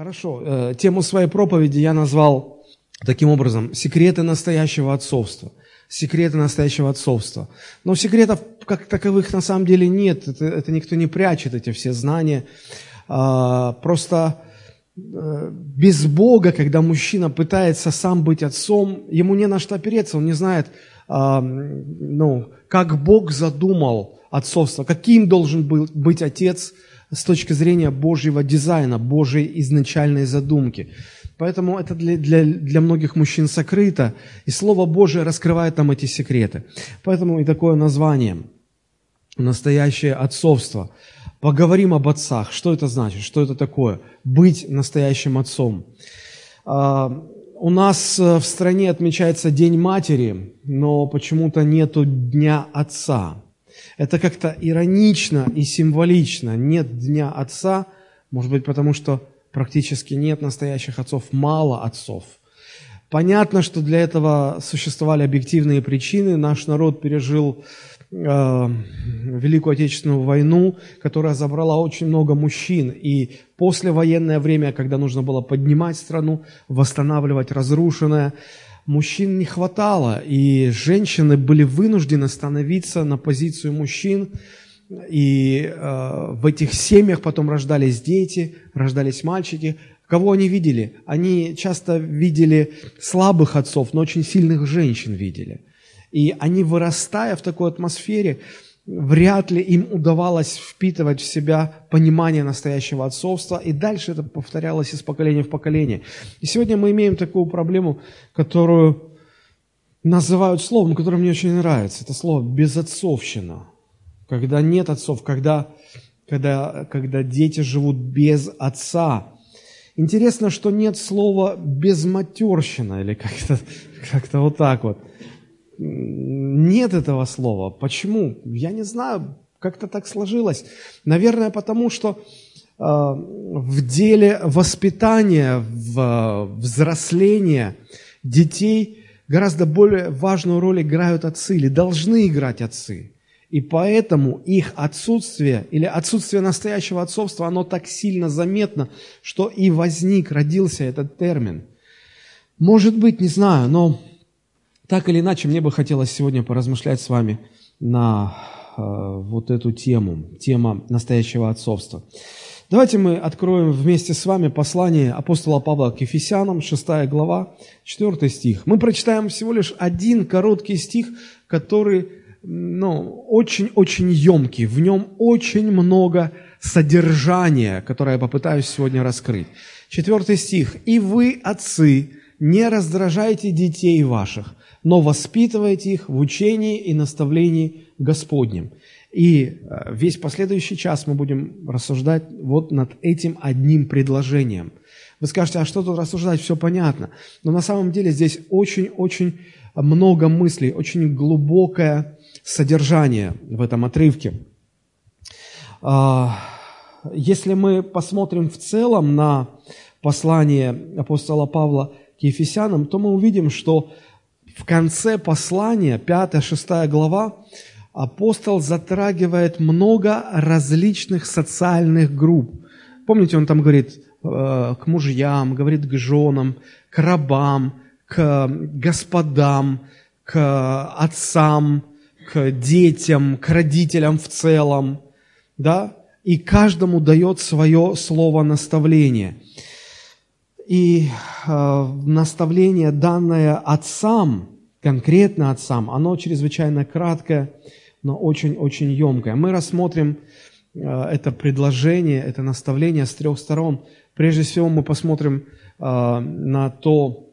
Хорошо. Э, тему своей проповеди я назвал таким образом «Секреты настоящего отцовства». Секреты настоящего отцовства. Но секретов как таковых на самом деле нет. Это, это никто не прячет, эти все знания. А, просто э, без Бога, когда мужчина пытается сам быть отцом, ему не на что опереться, он не знает, а, ну, как Бог задумал отцовство, каким должен был быть отец – с точки зрения Божьего дизайна, Божьей изначальной задумки. Поэтому это для, для, для многих мужчин сокрыто, и Слово Божие раскрывает нам эти секреты. Поэтому и такое название – настоящее отцовство. Поговорим об отцах. Что это значит? Что это такое? Быть настоящим отцом. А, у нас э, в стране отмечается День матери, но почему-то нету Дня отца. Это как-то иронично и символично. Нет Дня Отца, может быть, потому что практически нет настоящих отцов, мало отцов. Понятно, что для этого существовали объективные причины. Наш народ пережил э, Великую Отечественную войну, которая забрала очень много мужчин. И послевоенное время, когда нужно было поднимать страну, восстанавливать разрушенное, мужчин не хватало, и женщины были вынуждены становиться на позицию мужчин, и э, в этих семьях потом рождались дети, рождались мальчики. Кого они видели? Они часто видели слабых отцов, но очень сильных женщин видели. И они, вырастая в такой атмосфере, вряд ли им удавалось впитывать в себя понимание настоящего отцовства, и дальше это повторялось из поколения в поколение. И сегодня мы имеем такую проблему, которую называют словом, которое мне очень нравится. Это слово «безотцовщина». Когда нет отцов, когда, когда, когда дети живут без отца. Интересно, что нет слова «безматерщина» или как-то как вот так вот нет этого слова. Почему? Я не знаю, как-то так сложилось. Наверное, потому что э, в деле воспитания, в взросления детей гораздо более важную роль играют отцы или должны играть отцы. И поэтому их отсутствие или отсутствие настоящего отцовства, оно так сильно заметно, что и возник, родился этот термин. Может быть, не знаю, но так или иначе, мне бы хотелось сегодня поразмышлять с вами на э, вот эту тему, тема настоящего отцовства. Давайте мы откроем вместе с вами послание апостола Павла к Ефесянам, 6 глава, 4 стих. Мы прочитаем всего лишь один короткий стих, который ну, очень-очень емкий, в нем очень много содержания, которое я попытаюсь сегодня раскрыть. Четвертый стих. «И вы, отцы, не раздражайте детей ваших, но воспитывайте их в учении и наставлении Господнем. И э, весь последующий час мы будем рассуждать вот над этим одним предложением. Вы скажете, а что тут рассуждать, все понятно. Но на самом деле здесь очень-очень много мыслей, очень глубокое содержание в этом отрывке. А, если мы посмотрим в целом на послание апостола Павла к Ефесянам, то мы увидим, что в конце послания, 5-6 глава, апостол затрагивает много различных социальных групп. Помните, он там говорит э, к мужьям, говорит к женам, к рабам, к господам, к отцам, к детям, к родителям в целом, да, и каждому дает свое слово наставления. И э, наставление, данное отцам, конкретно отцам, оно чрезвычайно краткое, но очень-очень емкое. Мы рассмотрим э, это предложение, это наставление с трех сторон. Прежде всего мы посмотрим э, на то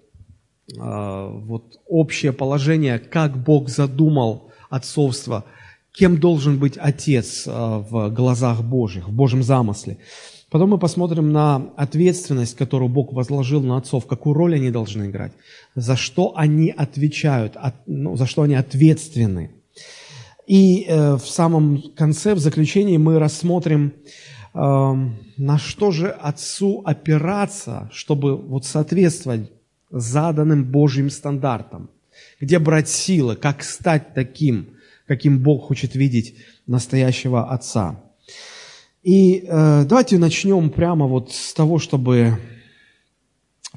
э, вот, общее положение, как Бог задумал отцовство, кем должен быть отец э, в глазах Божьих, в Божьем замысле. Потом мы посмотрим на ответственность, которую Бог возложил на отцов, какую роль они должны играть, за что они отвечают, от, ну, за что они ответственны. И э, в самом конце, в заключении, мы рассмотрим, э, на что же отцу опираться, чтобы вот соответствовать заданным Божьим стандартам. Где брать силы, как стать таким, каким Бог хочет видеть настоящего отца. И э, давайте начнем прямо вот с того, чтобы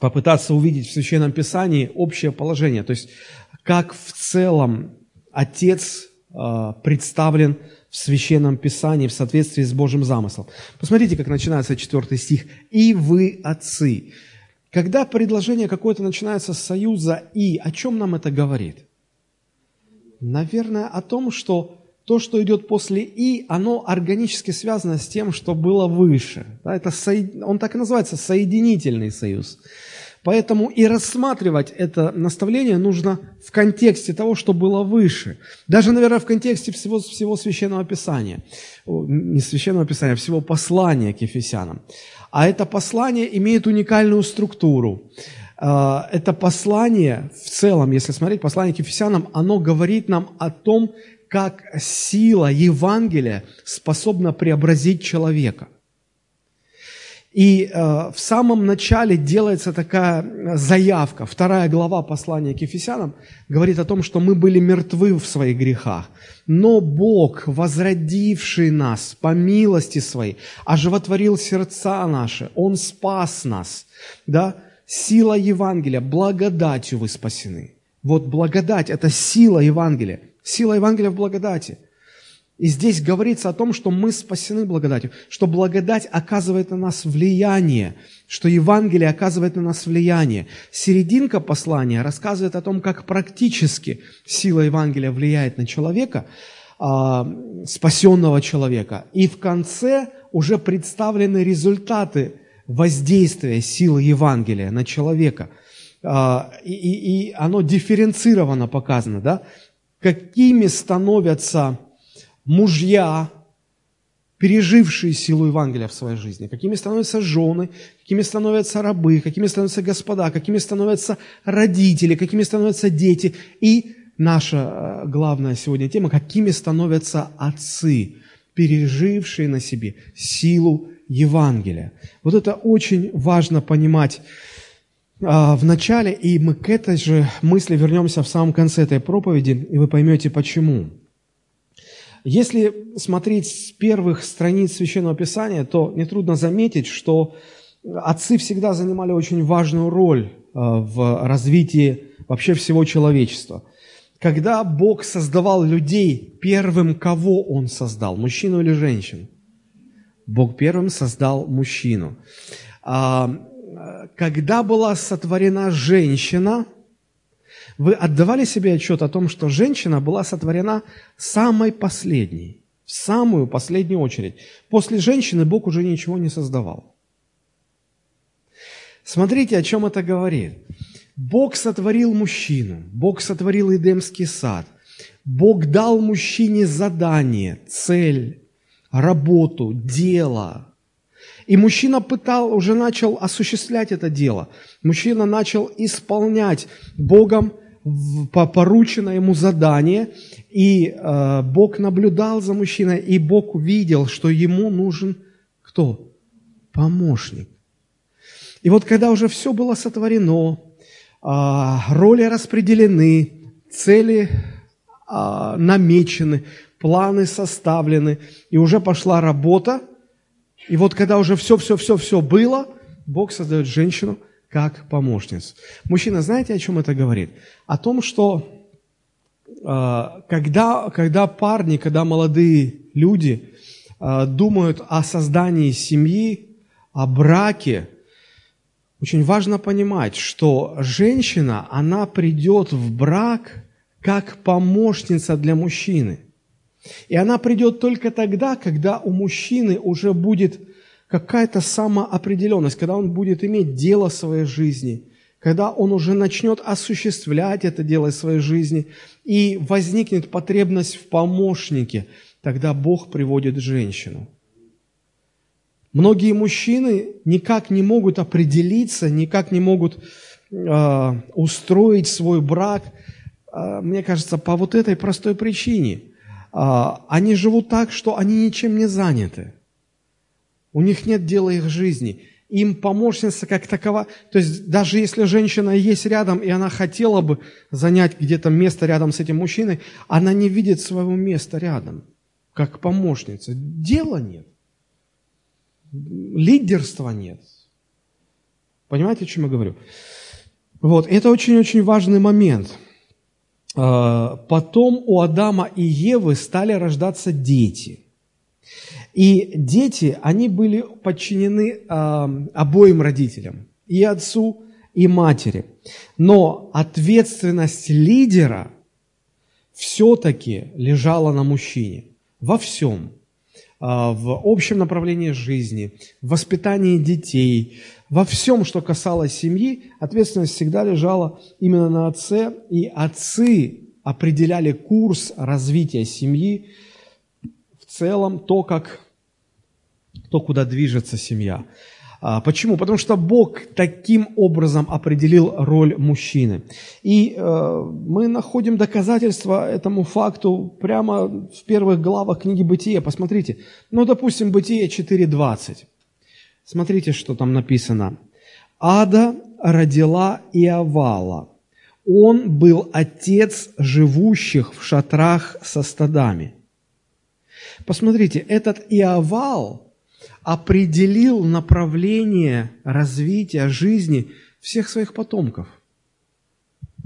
попытаться увидеть в Священном Писании общее положение, то есть как в целом Отец э, представлен в Священном Писании в соответствии с Божьим замыслом. Посмотрите, как начинается четвертый стих. «И вы, отцы». Когда предложение какое-то начинается с союза «и», о чем нам это говорит? Наверное, о том, что то, что идет после «и», оно органически связано с тем, что было выше. Да, это со... Он так и называется – соединительный союз. Поэтому и рассматривать это наставление нужно в контексте того, что было выше. Даже, наверное, в контексте всего, всего Священного Писания. Не Священного Писания, а всего послания к Ефесянам. А это послание имеет уникальную структуру. А, это послание в целом, если смотреть послание к Ефесянам, оно говорит нам о том, как сила Евангелия способна преобразить человека – и э, в самом начале делается такая заявка. Вторая глава послания к Ефесянам говорит о том, что мы были мертвы в своих грехах. Но Бог, возродивший нас по милости своей, оживотворил сердца наши, Он спас нас. Да? Сила Евангелия, благодатью вы спасены. Вот благодать – это сила Евангелия. Сила Евангелия в благодати – и здесь говорится о том, что мы спасены благодатью, что благодать оказывает на нас влияние, что Евангелие оказывает на нас влияние. Серединка послания рассказывает о том, как практически сила Евангелия влияет на человека, а, спасенного человека. И в конце уже представлены результаты воздействия силы Евангелия на человека. А, и, и, и оно дифференцированно показано, да? Какими становятся мужья, пережившие силу Евангелия в своей жизни, какими становятся жены, какими становятся рабы, какими становятся господа, какими становятся родители, какими становятся дети. И наша э, главная сегодня тема, какими становятся отцы, пережившие на себе силу Евангелия. Вот это очень важно понимать в начале, и мы к этой же мысли вернемся в самом конце этой проповеди, и вы поймете почему. Если смотреть с первых страниц Священного Писания, то нетрудно заметить, что отцы всегда занимали очень важную роль э, в развитии вообще всего человечества. Когда Бог создавал людей, первым кого Он создал, мужчину или женщину? Бог первым создал мужчину. Когда была сотворена женщина – вы отдавали себе отчет о том, что женщина была сотворена самой последней, в самую последнюю очередь. После женщины Бог уже ничего не создавал. Смотрите, о чем это говорит. Бог сотворил мужчину, Бог сотворил Эдемский сад, Бог дал мужчине задание, цель, работу, дело. И мужчина пытал, уже начал осуществлять это дело. Мужчина начал исполнять Богом поручено ему задание, и э, Бог наблюдал за мужчиной, и Бог увидел, что ему нужен кто? Помощник. И вот когда уже все было сотворено, э, роли распределены, цели э, намечены, планы составлены, и уже пошла работа, и вот когда уже все-все-все-все было, Бог создает женщину – как помощниц. Мужчина, знаете, о чем это говорит? О том, что э, когда, когда парни, когда молодые люди э, думают о создании семьи, о браке, очень важно понимать, что женщина, она придет в брак как помощница для мужчины. И она придет только тогда, когда у мужчины уже будет какая-то самоопределенность, когда он будет иметь дело своей жизни, когда он уже начнет осуществлять это дело в своей жизни, и возникнет потребность в помощнике, тогда Бог приводит женщину. Многие мужчины никак не могут определиться, никак не могут э, устроить свой брак, э, мне кажется, по вот этой простой причине. Э, они живут так, что они ничем не заняты. У них нет дела их жизни. Им помощница как такова, то есть даже если женщина есть рядом, и она хотела бы занять где-то место рядом с этим мужчиной, она не видит своего места рядом, как помощница. Дела нет. Лидерства нет. Понимаете, о чем я говорю? Вот, это очень-очень важный момент. А, потом у Адама и Евы стали рождаться дети. И дети, они были подчинены а, обоим родителям, и отцу, и матери. Но ответственность лидера все-таки лежала на мужчине во всем. А, в общем направлении жизни, в воспитании детей, во всем, что касалось семьи, ответственность всегда лежала именно на отце, и отцы определяли курс развития семьи, в целом то, как, то, куда движется семья. А, почему? Потому что Бог таким образом определил роль мужчины. И э, мы находим доказательства этому факту прямо в первых главах книги Бытия. Посмотрите. Ну, допустим, Бытие 4.20. Смотрите, что там написано. Ада родила Иовала. Он был отец живущих в шатрах со стадами. Посмотрите, этот Иовал – определил направление развития жизни всех своих потомков.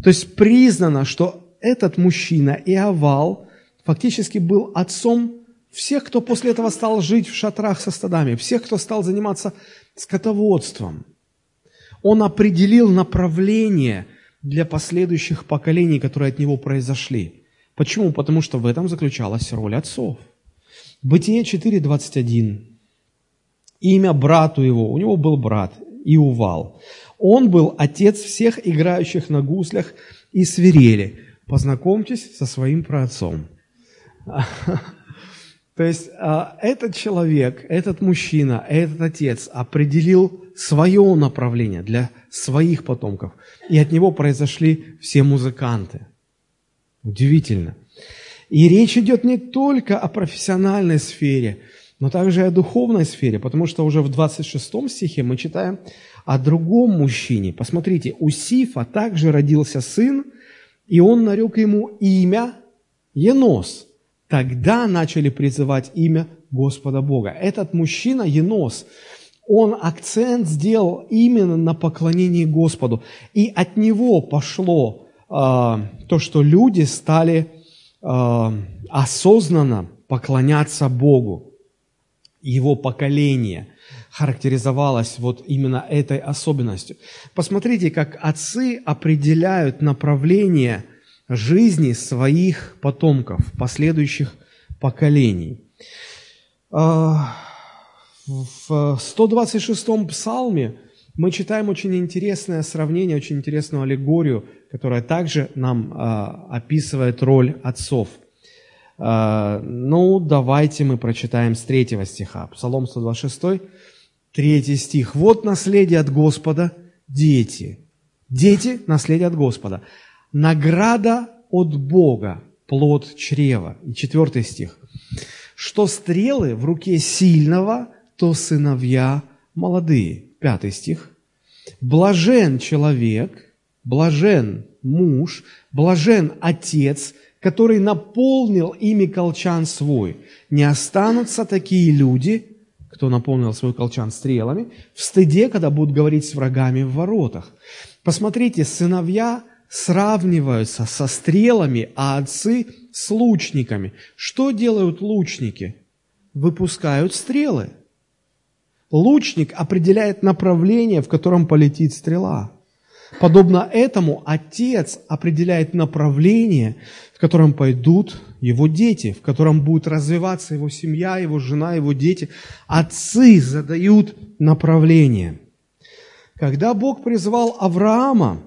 То есть признано, что этот мужчина Иовал фактически был отцом всех, кто после этого стал жить в шатрах со стадами, всех, кто стал заниматься скотоводством. Он определил направление для последующих поколений, которые от него произошли. Почему? Потому что в этом заключалась роль отцов. Бытие 4.21 имя брату его. У него был брат Иувал. Он был отец всех играющих на гуслях и свирели. Познакомьтесь со своим праотцом. То есть а, этот человек, этот мужчина, этот отец определил свое направление для своих потомков. И от него произошли все музыканты. Удивительно. И речь идет не только о профессиональной сфере – но также и о духовной сфере, потому что уже в 26 стихе мы читаем о другом мужчине. Посмотрите, у Сифа также родился сын, и он нарек ему имя Енос. Тогда начали призывать имя Господа Бога. Этот мужчина Енос, он акцент сделал именно на поклонении Господу. И от него пошло э, то, что люди стали э, осознанно поклоняться Богу его поколение характеризовалось вот именно этой особенностью. Посмотрите, как отцы определяют направление жизни своих потомков, последующих поколений. А, в 126-м псалме мы читаем очень интересное сравнение, очень интересную аллегорию, которая также нам а, описывает роль отцов – а, ну, давайте мы прочитаем с третьего стиха. Псалом 126, третий стих. «Вот наследие от Господа, дети». Дети – наследие от Господа. Награда от Бога, плод чрева. И четвертый стих. «Что стрелы в руке сильного, то сыновья молодые». Пятый стих. «Блажен человек, блажен муж, блажен отец, который наполнил ими колчан свой. Не останутся такие люди, кто наполнил свой колчан стрелами, в стыде, когда будут говорить с врагами в воротах. Посмотрите, сыновья сравниваются со стрелами, а отцы с лучниками. Что делают лучники? Выпускают стрелы. Лучник определяет направление, в котором полетит стрела. Подобно этому отец определяет направление, в котором пойдут его дети, в котором будет развиваться его семья, его жена, его дети. Отцы задают направление. Когда Бог призвал Авраама,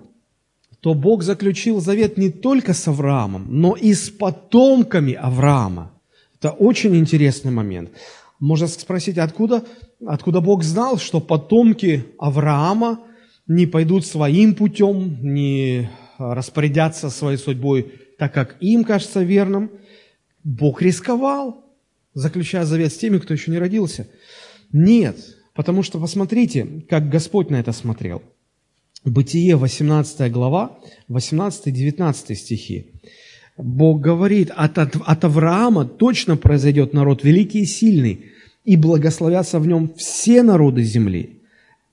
то Бог заключил завет не только с Авраамом, но и с потомками Авраама. Это очень интересный момент. Можно спросить, откуда, откуда Бог знал, что потомки Авраама не пойдут своим путем, не распорядятся своей судьбой так, как им кажется верным. Бог рисковал, заключая завет с теми, кто еще не родился. Нет, потому что посмотрите, как Господь на это смотрел. Бытие, 18 глава, 18-19 стихи. Бог говорит, от, от, от Авраама точно произойдет народ великий и сильный, и благословятся в нем все народы земли.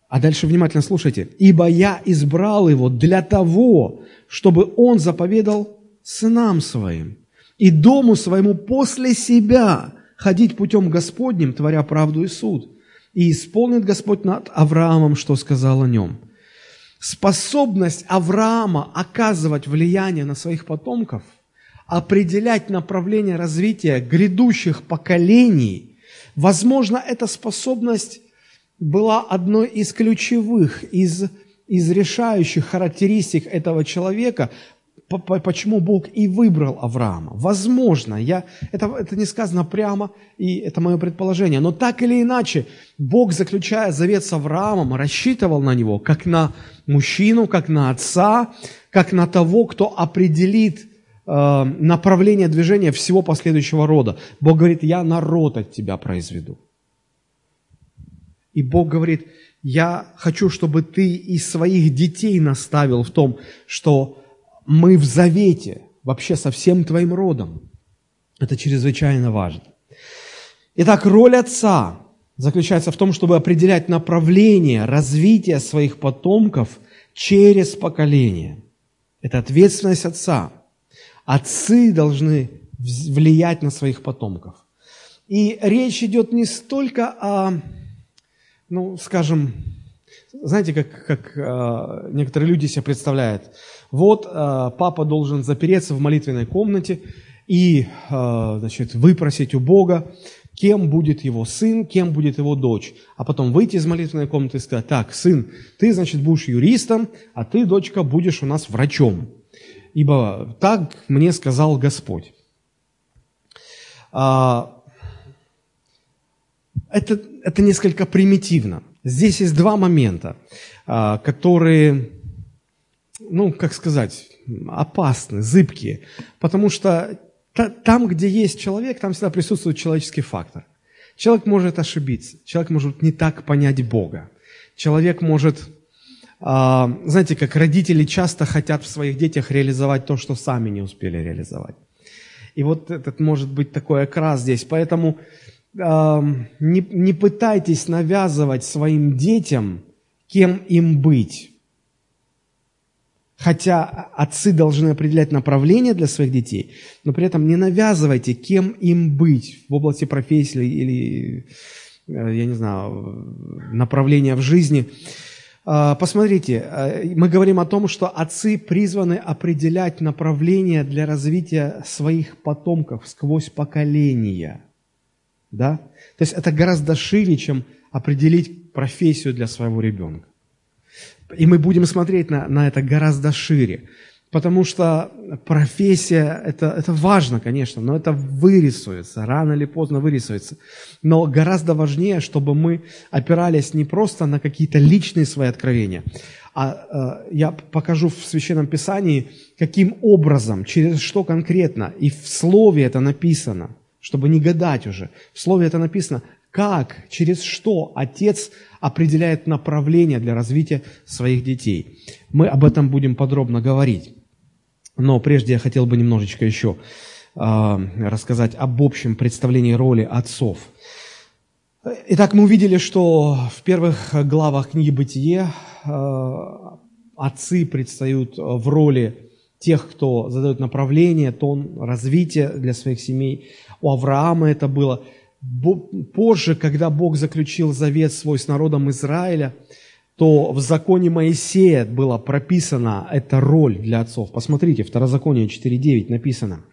А дальше внимательно слушайте. «Ибо я избрал его для того, чтобы он заповедал сынам своим и дому своему после себя ходить путем Господним, творя правду и суд. И исполнит Господь над Авраамом, что сказал о нем». Способность Авраама оказывать влияние на своих потомков, определять направление развития грядущих поколений, возможно, эта способность была одной из ключевых, из, из решающих характеристик этого человека, почему Бог и выбрал Авраама. Возможно, я, это, это не сказано прямо, и это мое предположение, но так или иначе, Бог, заключая завет с Авраамом, рассчитывал на него, как на мужчину, как на отца, как на того, кто определит э, направление движения всего последующего рода. Бог говорит, я народ от тебя произведу. И Бог говорит, я хочу, чтобы ты и своих детей наставил в том, что мы в завете вообще со всем твоим родом. Это чрезвычайно важно. Итак, роль отца заключается в том, чтобы определять направление развития своих потомков через поколение. Это ответственность отца. Отцы должны влиять на своих потомков. И речь идет не столько о ну, скажем, знаете, как, как э, некоторые люди себе представляют. Вот э, папа должен запереться в молитвенной комнате и, э, значит, выпросить у Бога, кем будет его сын, кем будет его дочь. А потом выйти из молитвенной комнаты и сказать, так, сын, ты, значит, будешь юристом, а ты, дочка, будешь у нас врачом. Ибо так мне сказал Господь. А, это, это несколько примитивно. Здесь есть два момента, а, которые, ну, как сказать, опасны, зыбкие. Потому что там, где есть человек, там всегда присутствует человеческий фактор. Человек может ошибиться, человек может не так понять Бога. Человек может, а, знаете, как родители часто хотят в своих детях реализовать то, что сами не успели реализовать. И вот этот может быть такой окрас здесь. Поэтому не, не пытайтесь навязывать своим детям, кем им быть. Хотя отцы должны определять направление для своих детей, но при этом не навязывайте, кем им быть в области профессии или, э, я не знаю, направления в жизни. А, посмотрите, э, мы говорим о том, что отцы призваны определять направление для развития своих потомков сквозь поколения – да? То есть это гораздо шире, чем определить профессию для своего ребенка. И мы будем смотреть на, на это гораздо шире. Потому что профессия, это, это важно, конечно, но это вырисуется, рано или поздно вырисуется. Но гораздо важнее, чтобы мы опирались не просто на какие-то личные свои откровения, а э, я покажу в Священном Писании, каким образом, через что конкретно, и в Слове это написано – чтобы не гадать уже. В слове это написано, как, через что отец определяет направление для развития своих детей. Мы об этом будем подробно говорить. Но прежде я хотел бы немножечко еще э, рассказать об общем представлении роли отцов. Итак, мы увидели, что в первых главах книги «Бытие» э, отцы предстают в роли тех, кто задает направление, тон развития для своих семей у Авраама это было. Позже, когда Бог заключил завет свой с народом Израиля, то в законе Моисея была прописана эта роль для отцов. Посмотрите, Второзаконие 4.9 написано.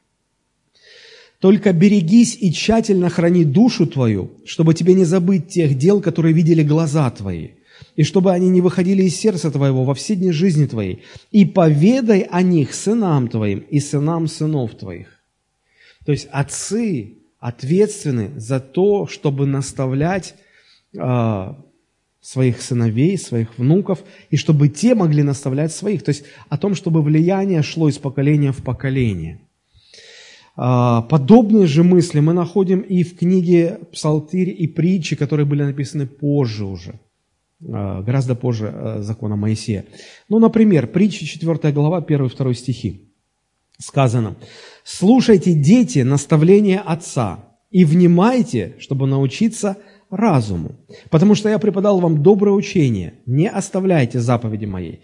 «Только берегись и тщательно храни душу твою, чтобы тебе не забыть тех дел, которые видели глаза твои, и чтобы они не выходили из сердца твоего во все дни жизни твоей, и поведай о них сынам твоим и сынам сынов твоих». То есть отцы ответственны за то, чтобы наставлять э, своих сыновей, своих внуков, и чтобы те могли наставлять своих. То есть о том, чтобы влияние шло из поколения в поколение. Э, подобные же мысли мы находим и в книге «Псалтырь» и «Притчи», которые были написаны позже уже э, гораздо позже закона Моисея. Ну, например, притча 4 глава, 1-2 стихи сказано, «Слушайте, дети, наставления отца, и внимайте, чтобы научиться разуму. Потому что я преподал вам доброе учение, не оставляйте заповеди моей.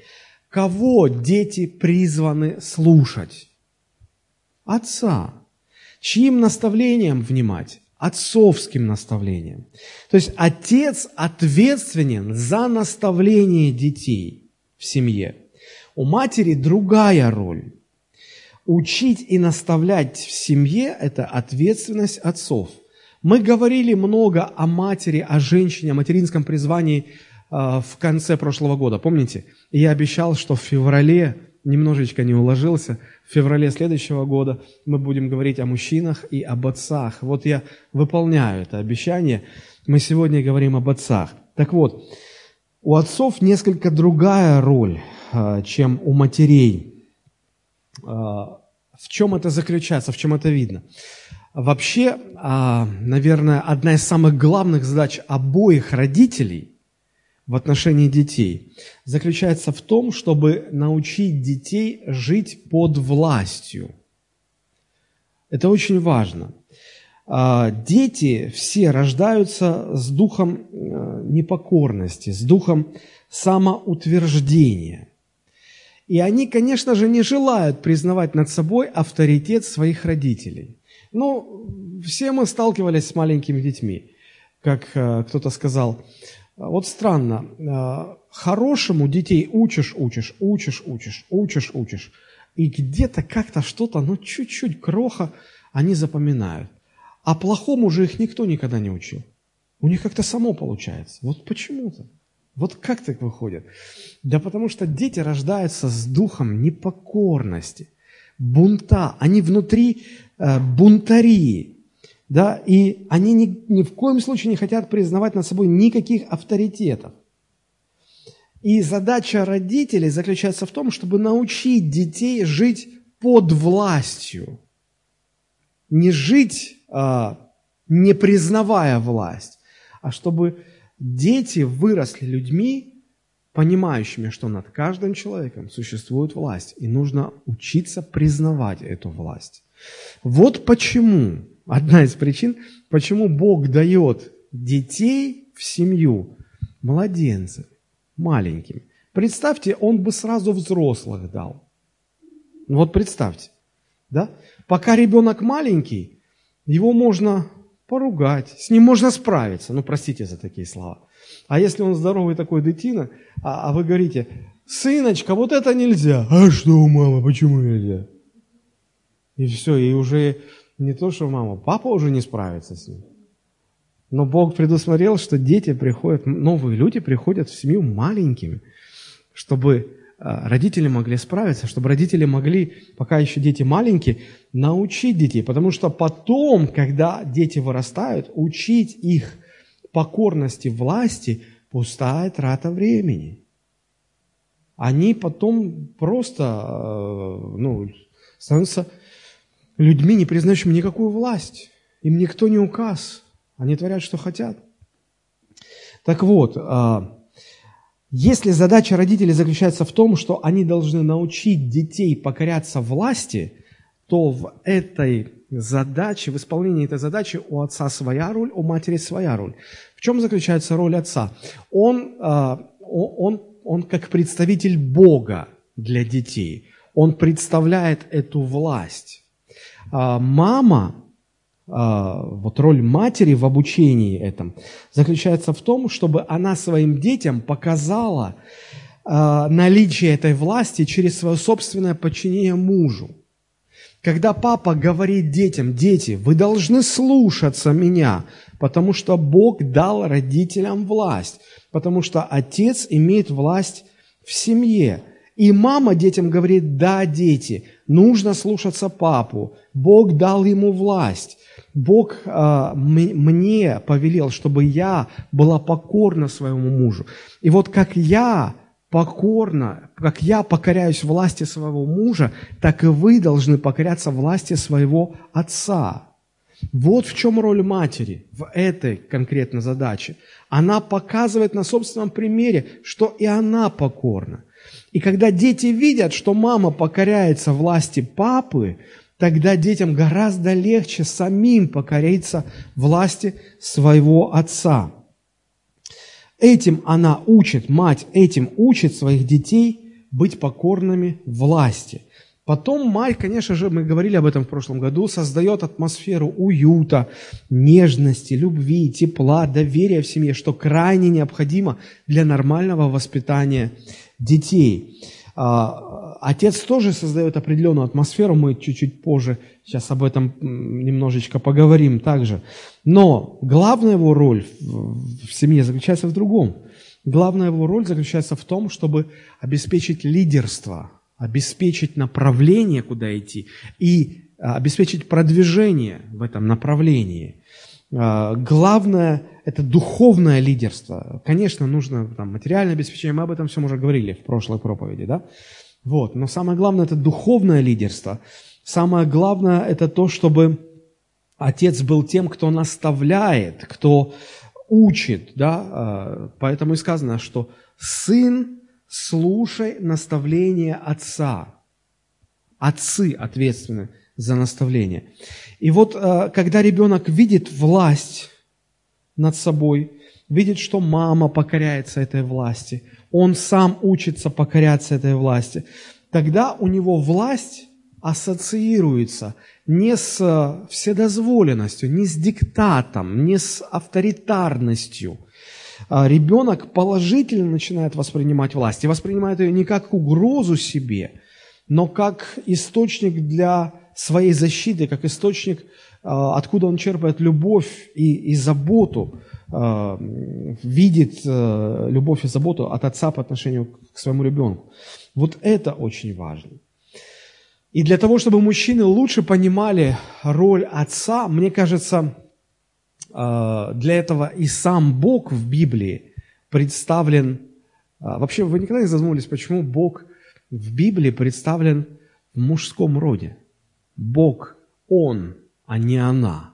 Кого дети призваны слушать? Отца. Чьим наставлением внимать? Отцовским наставлением. То есть отец ответственен за наставление детей в семье. У матери другая роль. Учить и наставлять в семье – это ответственность отцов. Мы говорили много о матери, о женщине, о материнском призвании э, в конце прошлого года, помните? Я обещал, что в феврале, немножечко не уложился, в феврале следующего года мы будем говорить о мужчинах и об отцах. Вот я выполняю это обещание. Мы сегодня говорим об отцах. Так вот, у отцов несколько другая роль, э, чем у матерей. А, в чем это заключается, в чем это видно? Вообще, а, наверное, одна из самых главных задач обоих родителей в отношении детей заключается в том, чтобы научить детей жить под властью. Это очень важно. А, дети все рождаются с духом э, непокорности, с духом самоутверждения. И они, конечно же, не желают признавать над собой авторитет своих родителей. Ну, все мы сталкивались с маленькими детьми. Как э, кто-то сказал, вот странно, э, хорошему детей учишь, учишь, учишь, учишь, учишь, учишь. И где-то как-то что-то, ну, чуть-чуть кроха они запоминают. А плохому же их никто никогда не учил. У них как-то само получается. Вот почему-то. Вот как так выходит? Да потому что дети рождаются с духом непокорности, бунта. Они внутри э, бунтари. Да, и они ни, ни в коем случае не хотят признавать над собой никаких авторитетов. И задача родителей заключается в том, чтобы научить детей жить под властью. Не жить, а, не признавая власть, а чтобы Дети выросли людьми, понимающими, что над каждым человеком существует власть, и нужно учиться признавать эту власть. Вот почему, одна из причин, почему Бог дает детей в семью, младенцев, маленькими. Представьте, Он бы сразу взрослых дал. Вот представьте, да? Пока ребенок маленький, его можно поругать, с ним можно справиться. Ну, простите за такие слова. А если он здоровый такой детина, а, а вы говорите, сыночка, вот это нельзя. А что, мама, почему нельзя? И все, и уже не то, что мама, папа уже не справится с ним. Но Бог предусмотрел, что дети приходят, новые люди приходят в семью маленькими, чтобы родители могли справиться, чтобы родители могли, пока еще дети маленькие, научить детей. Потому что потом, когда дети вырастают, учить их покорности власти – пустая трата времени. Они потом просто а, ну, становятся людьми, не признающими никакую власть. Им никто не указ. Они творят, что хотят. Так вот, а, если задача родителей заключается в том, что они должны научить детей покоряться власти, то в этой задаче, в исполнении этой задачи у отца своя роль, у матери своя роль. В чем заключается роль отца? Он, а, он, он как представитель Бога для детей. Он представляет эту власть. А, мама вот роль матери в обучении этом заключается в том, чтобы она своим детям показала а, наличие этой власти через свое собственное подчинение мужу. Когда папа говорит детям, дети, вы должны слушаться меня, потому что Бог дал родителям власть, потому что отец имеет власть в семье. И мама детям говорит, да, дети, нужно слушаться папу, Бог дал ему власть. Бог э, мне повелел, чтобы я была покорна своему мужу. И вот как я покорна, как я покоряюсь власти своего мужа, так и вы должны покоряться власти своего отца. Вот в чем роль матери в этой конкретной задаче. Она показывает на собственном примере, что и она покорна. И когда дети видят, что мама покоряется власти папы, тогда детям гораздо легче самим покориться власти своего отца. Этим она учит, мать этим учит своих детей быть покорными власти. Потом мать, конечно же, мы говорили об этом в прошлом году, создает атмосферу уюта, нежности, любви, тепла, доверия в семье, что крайне необходимо для нормального воспитания детей. А, отец тоже создает определенную атмосферу, мы чуть-чуть позже сейчас об этом немножечко поговорим также. Но главная его роль в семье заключается в другом. Главная его роль заключается в том, чтобы обеспечить лидерство – обеспечить направление, куда идти, и а, обеспечить продвижение в этом направлении. А, главное – это духовное лидерство. Конечно, нужно там, материальное обеспечение, мы об этом все уже говорили в прошлой проповеди, да? Вот. Но самое главное – это духовное лидерство. Самое главное – это то, чтобы отец был тем, кто наставляет, кто учит, да? А, поэтому и сказано, что сын слушай наставление отца. Отцы ответственны за наставление. И вот, э, когда ребенок видит власть над собой, видит, что мама покоряется этой власти, он сам учится покоряться этой власти, тогда у него власть ассоциируется не с э, вседозволенностью, не с диктатом, не с авторитарностью – а, ребенок положительно начинает воспринимать власть и воспринимает ее не как угрозу себе, но как источник для своей защиты, как источник, а, откуда он черпает любовь и, и заботу, а, видит любовь и заботу от отца по отношению к своему ребенку. Вот это очень важно. И для того, чтобы мужчины лучше понимали роль отца, мне кажется, а, для этого и сам Бог в Библии представлен... А, вообще, вы никогда не задумывались, почему Бог в Библии представлен в мужском роде? Бог – Он, а не она.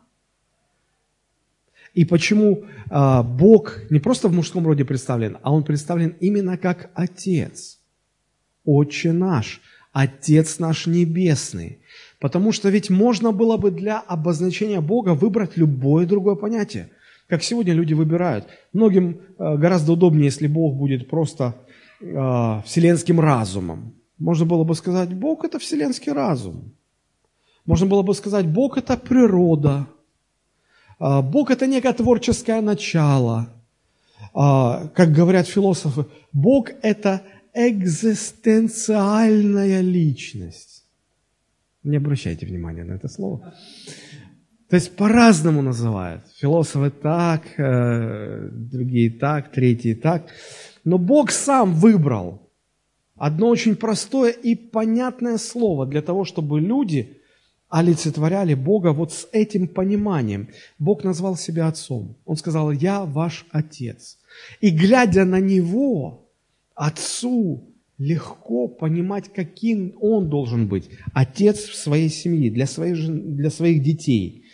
И почему а, Бог не просто в мужском роде представлен, а Он представлен именно как Отец, Отче наш, Отец наш Небесный. Потому что ведь можно было бы для обозначения Бога выбрать любое другое понятие. Как сегодня люди выбирают. Многим э, гораздо удобнее, если Бог будет просто э, вселенским разумом. Можно было бы сказать, Бог – это вселенский разум. Можно было бы сказать, Бог – это природа. Э, Бог – это некое творческое начало. Как говорят философы, Бог – это экзистенциальная личность. Не обращайте внимания на это слово. То есть по-разному называют. Философы так, э, другие так, третьи так. Но Бог сам выбрал одно очень простое и понятное слово для того, чтобы люди олицетворяли Бога вот с этим пониманием. Бог назвал себя Отцом. Он сказал, я ваш Отец. И глядя на Него, Отцу легко понимать, каким он должен быть, отец в своей семье, для своих, для своих детей.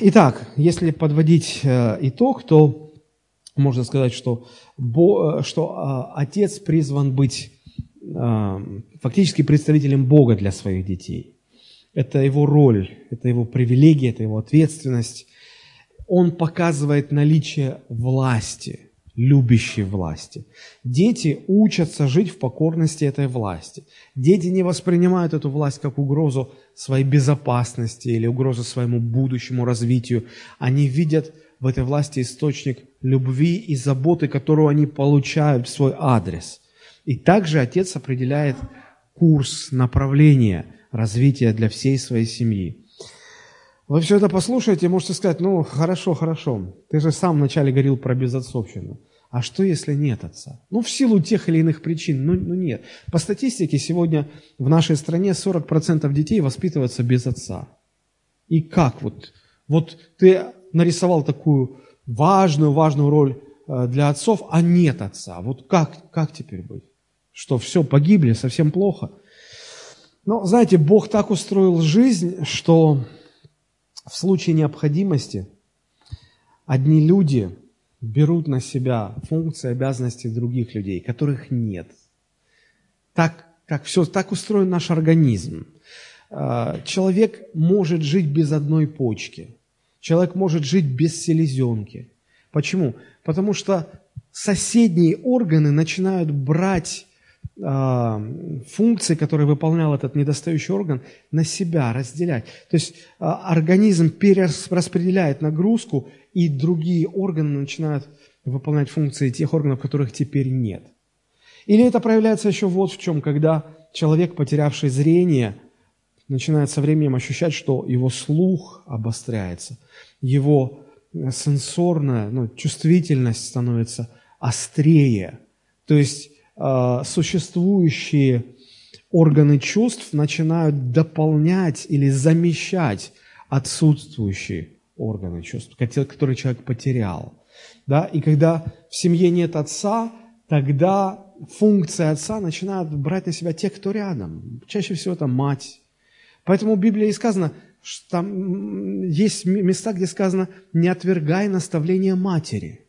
Итак, если подводить э, итог, то можно сказать, что, Бо, что э, отец призван быть э, фактически представителем Бога для своих детей. Это его роль, это его привилегия, это его ответственность. Он показывает наличие власти – любящей власти. Дети учатся жить в покорности этой власти. Дети не воспринимают эту власть как угрозу своей безопасности или угрозу своему будущему развитию. Они видят в этой власти источник любви и заботы, которую они получают в свой адрес. И также отец определяет курс, направление развития для всей своей семьи. Вы все это послушаете, можете сказать, ну, хорошо, хорошо. Ты же сам вначале говорил про безотцовщину. А что, если нет отца? Ну, в силу тех или иных причин, ну, ну нет. По статистике, сегодня в нашей стране 40% детей воспитываются без отца. И как вот? Вот ты нарисовал такую важную, важную роль э, для отцов, а нет отца. Вот как, как теперь быть? Что, все, погибли, совсем плохо? Но, знаете, Бог так устроил жизнь, что в случае необходимости одни люди – берут на себя функции, обязанности других людей, которых нет. Так, как все, так устроен наш организм. А, человек может жить без одной почки. Человек может жить без селезенки. Почему? Потому что соседние органы начинают брать функции, которые выполнял этот недостающий орган, на себя разделять. То есть а, организм перераспределяет нагрузку, и другие органы начинают выполнять функции тех органов, которых теперь нет. Или это проявляется еще вот в чем, когда человек, потерявший зрение, начинает со временем ощущать, что его слух обостряется, его сенсорная ну, чувствительность становится острее. То есть э, существующие органы чувств начинают дополнять или замещать отсутствующие органы чувств, которые человек потерял. Да? И когда в семье нет отца, тогда функция отца начинают брать на себя те, кто рядом. Чаще всего это мать. Поэтому в Библии сказано, что там есть места, где сказано, не отвергай наставление матери.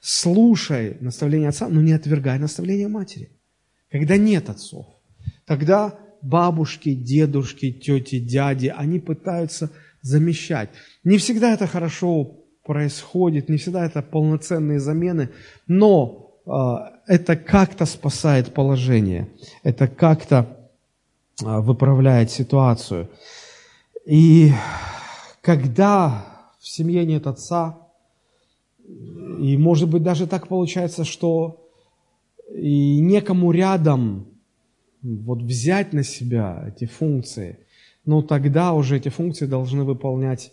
Слушай наставление отца, но не отвергай наставление матери. Когда нет отцов, тогда бабушки, дедушки, тети, дяди, они пытаются замещать. Не всегда это хорошо происходит, не всегда это полноценные замены, но э, это как-то спасает положение, это как-то э, выправляет ситуацию. И когда в семье нет отца, и может быть даже так получается, что и некому рядом вот взять на себя эти функции, но тогда уже эти функции должны выполнять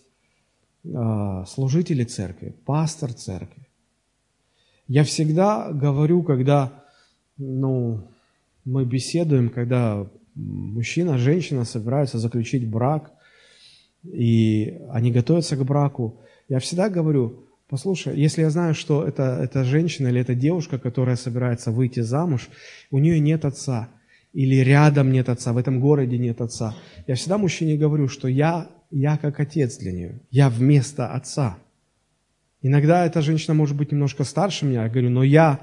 э, служители церкви, пастор церкви. Я всегда говорю, когда ну, мы беседуем, когда мужчина, женщина собираются заключить брак, и они готовятся к браку, я всегда говорю, послушай, если я знаю, что это, это женщина или это девушка, которая собирается выйти замуж, у нее нет отца, или рядом нет отца, в этом городе нет отца, я всегда мужчине говорю, что я, я как отец для нее, я вместо отца. Иногда эта женщина может быть немножко старше меня, я говорю, но я,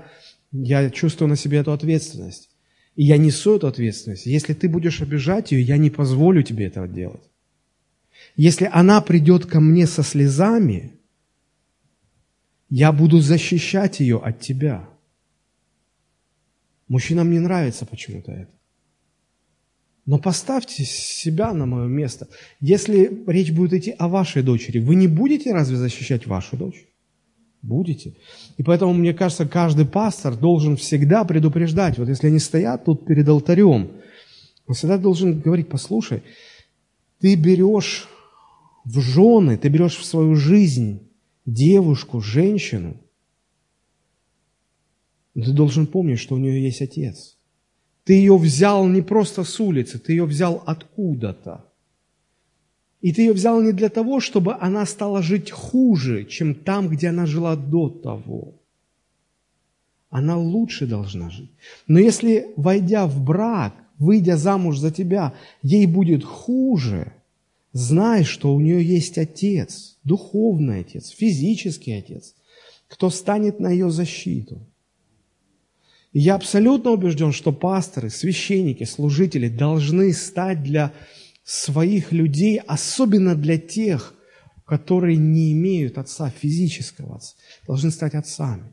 я чувствую на себе эту ответственность. И я несу эту ответственность. Если ты будешь обижать ее, я не позволю тебе этого делать. Если она придет ко мне со слезами, я буду защищать ее от тебя. Мужчинам не нравится почему-то это. Но поставьте себя на мое место. Если речь будет идти о вашей дочери, вы не будете разве защищать вашу дочь? Будете. И поэтому, мне кажется, каждый пастор должен всегда предупреждать. Вот если они стоят тут перед алтарем, он всегда должен говорить, послушай, ты берешь в жены, ты берешь в свою жизнь девушку, женщину, ты должен помнить, что у нее есть отец. Ты ее взял не просто с улицы, ты ее взял откуда-то. И ты ее взял не для того, чтобы она стала жить хуже, чем там, где она жила до того. Она лучше должна жить. Но если, войдя в брак, выйдя замуж за тебя, ей будет хуже, знай, что у нее есть отец, духовный отец, физический отец, кто станет на ее защиту. И я абсолютно убежден, что пасторы, священники, служители должны стать для своих людей, особенно для тех, которые не имеют отца, физического отца, должны стать отцами.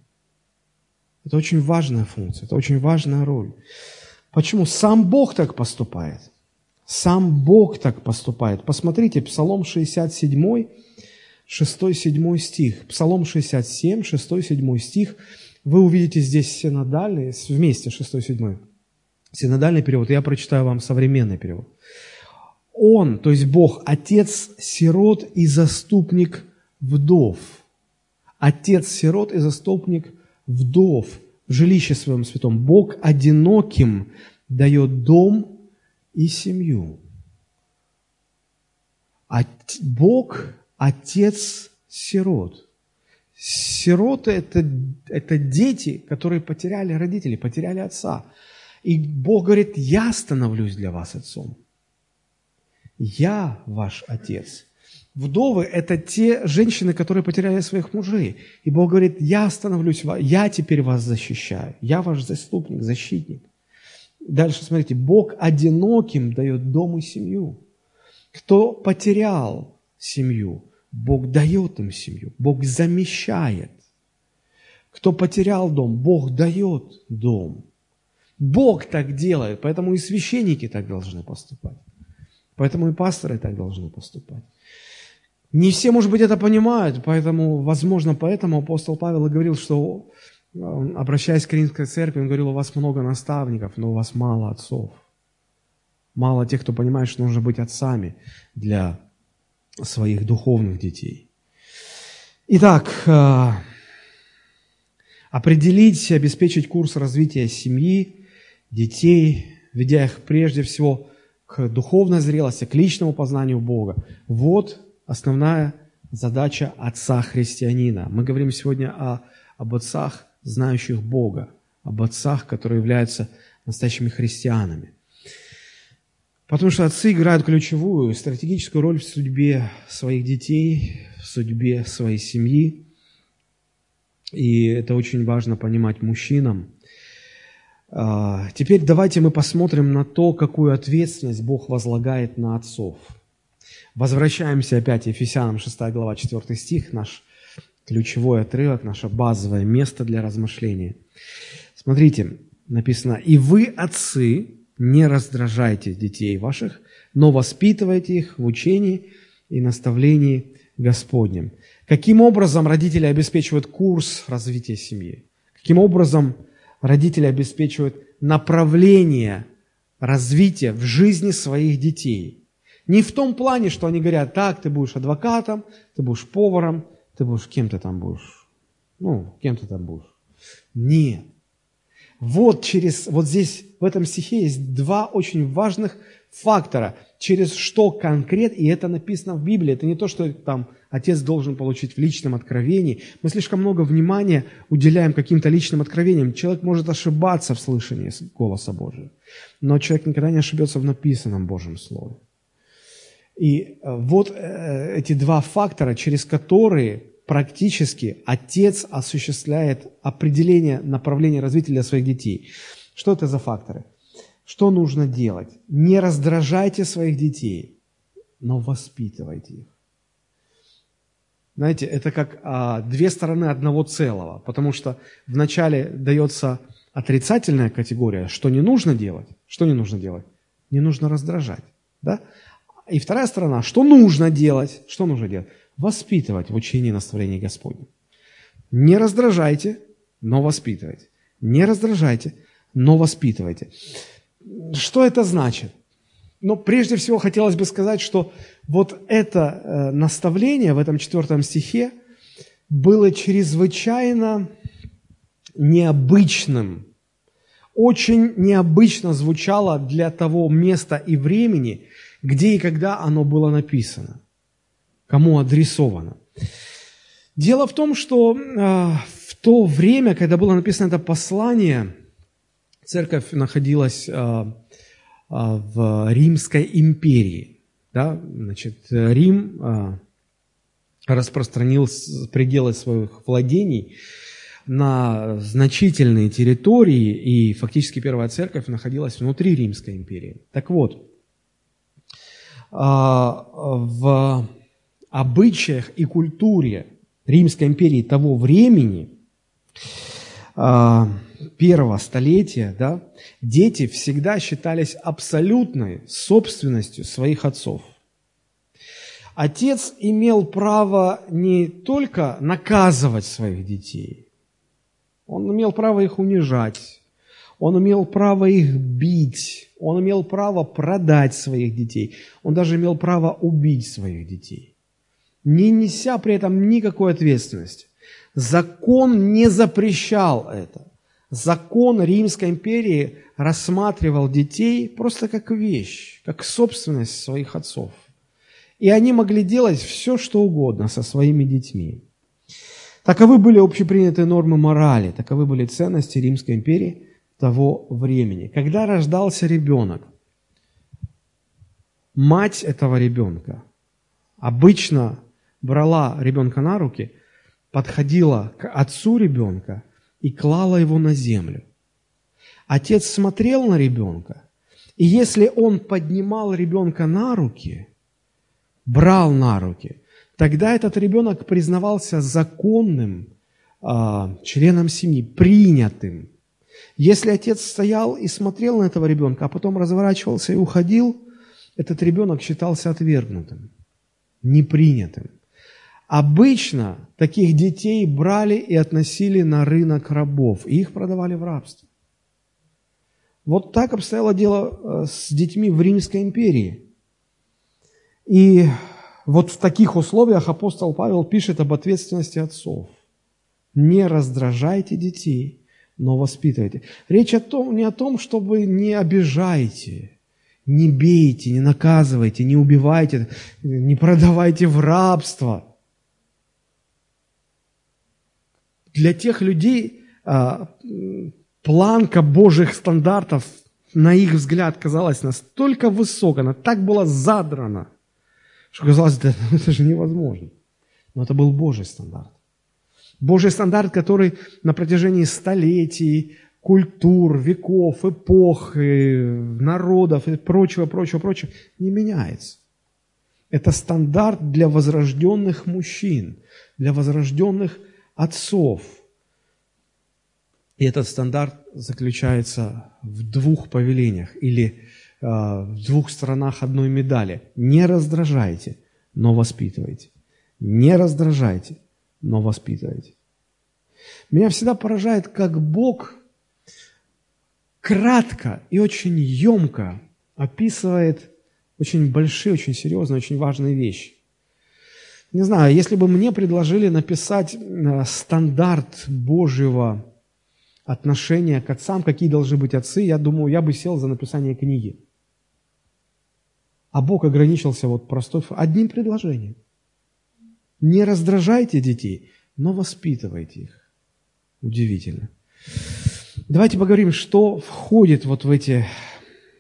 Это очень важная функция, это очень важная роль. Почему? Сам Бог так поступает. Сам Бог так поступает. Посмотрите, Псалом 67, 6-7 стих. Псалом 67, 6-7 стих. Вы увидите здесь синодальный, вместе 6-7. Синодальный перевод. Я прочитаю вам современный перевод. Он, то есть Бог, отец сирот и заступник вдов. Отец сирот и заступник вдов в жилище своем святом. Бог одиноким дает дом и семью. Бог – отец сирот. Сироты это, – это дети, которые потеряли родителей, потеряли отца. И Бог говорит, я становлюсь для вас отцом. Я ваш отец. Вдовы – это те женщины, которые потеряли своих мужей. И Бог говорит, я становлюсь, я теперь вас защищаю. Я ваш заступник, защитник. Дальше смотрите, Бог одиноким дает дом и семью. Кто потерял семью, Бог дает им семью, Бог замещает. Кто потерял дом, Бог дает дом. Бог так делает, поэтому и священники так должны поступать. Поэтому и пасторы так должны поступать. Не все, может быть, это понимают, поэтому, возможно, поэтому апостол Павел и говорил, что, обращаясь к Римской церкви, он говорил, у вас много наставников, но у вас мало отцов. Мало тех, кто понимает, что нужно быть отцами для своих духовных детей. Итак, э, определить, обеспечить курс развития семьи, детей, ведя их прежде всего к духовной зрелости, к личному познанию Бога. Вот основная задача отца-христианина. Мы говорим сегодня о, об отцах, знающих Бога, об отцах, которые являются настоящими христианами. Потому что отцы играют ключевую, стратегическую роль в судьбе своих детей, в судьбе своей семьи. И это очень важно понимать мужчинам. А, теперь давайте мы посмотрим на то, какую ответственность Бог возлагает на отцов. Возвращаемся опять Ефесянам 6 глава 4 стих, наш ключевой отрывок, наше базовое место для размышления. Смотрите, написано, «И вы, отцы, не раздражайте детей ваших, но воспитывайте их в учении и наставлении Господнем. Каким образом родители обеспечивают курс развития семьи? Каким образом родители обеспечивают направление развития в жизни своих детей? Не в том плане, что они говорят, так, ты будешь адвокатом, ты будешь поваром, ты будешь кем то там будешь. Ну, кем то там будешь. Нет. Вот через, вот здесь, в этом стихе есть два очень важных фактора, через что конкрет, и это написано в Библии, это не то, что там отец должен получить в личном откровении. Мы слишком много внимания уделяем каким-то личным откровениям. Человек может ошибаться в слышании голоса Божия, но человек никогда не ошибется в написанном Божьем Слове. И э, вот э, эти два фактора, через которые практически отец осуществляет определение направления развития для своих детей. Что это за факторы? Что нужно делать? Не раздражайте своих детей, но воспитывайте их. Знаете, это как а, две стороны одного целого, потому что вначале дается отрицательная категория, что не нужно делать. Что не нужно делать? Не нужно раздражать. Да? И вторая сторона, что нужно делать? Что нужно делать? воспитывать в учении наставлений Господнем. Не раздражайте, но воспитывайте. Не раздражайте, но воспитывайте. Что это значит? Но прежде всего хотелось бы сказать, что вот это э, наставление в этом четвертом стихе было чрезвычайно необычным, очень необычно звучало для того места и времени, где и когда оно было написано кому адресовано. Дело в том, что э, в то время, когда было написано это послание, церковь находилась э, э, в Римской империи. Да? Значит, Рим распространил пределы своих владений на значительные территории, и фактически первая церковь находилась внутри Римской империи. Так вот, в обычаях и культуре Римской империи того времени, а, первого столетия, да, дети всегда считались абсолютной собственностью своих отцов. Отец имел право не только наказывать своих детей, он имел право их унижать, он имел право их бить, он имел право продать своих детей, он даже имел право убить своих детей не неся при этом никакой ответственности. Закон не запрещал это. Закон Римской империи рассматривал детей просто как вещь, как собственность своих отцов. И они могли делать все, что угодно со своими детьми. Таковы были общепринятые нормы морали, таковы были ценности Римской империи того времени. Когда рождался ребенок, мать этого ребенка обычно брала ребенка на руки, подходила к отцу ребенка и клала его на землю. Отец смотрел на ребенка, и если он поднимал ребенка на руки, брал на руки, тогда этот ребенок признавался законным а, членом семьи, принятым. Если отец стоял и смотрел на этого ребенка, а потом разворачивался и уходил, этот ребенок считался отвергнутым, непринятым. Обычно таких детей брали и относили на рынок рабов, и их продавали в рабство. Вот так обстояло дело э, с детьми в Римской империи. И вот в таких условиях апостол Павел пишет об ответственности отцов. Не раздражайте детей, но воспитывайте. Речь о том, не о том, чтобы не обижайте, не бейте, не наказывайте, не убивайте, не продавайте в рабство. Для тех людей а, планка Божьих стандартов, на их взгляд, казалась настолько высокой, она так была задрана, что казалось, да, это же невозможно. Но это был Божий стандарт. Божий стандарт, который на протяжении столетий, культур, веков, эпох, народов и прочего, прочего, прочего не меняется. Это стандарт для возрожденных мужчин, для возрожденных отцов. И этот стандарт заключается в двух повелениях или э, в двух сторонах одной медали. Не раздражайте, но воспитывайте. Не раздражайте, но воспитывайте. Меня всегда поражает, как Бог кратко и очень емко описывает очень большие, очень серьезные, очень важные вещи. Не знаю, если бы мне предложили написать э, стандарт Божьего отношения к отцам, какие должны быть отцы, я думаю, я бы сел за написание книги. А Бог ограничился вот простой одним предложением. Не раздражайте детей, но воспитывайте их. Удивительно. Давайте поговорим, что входит вот в эти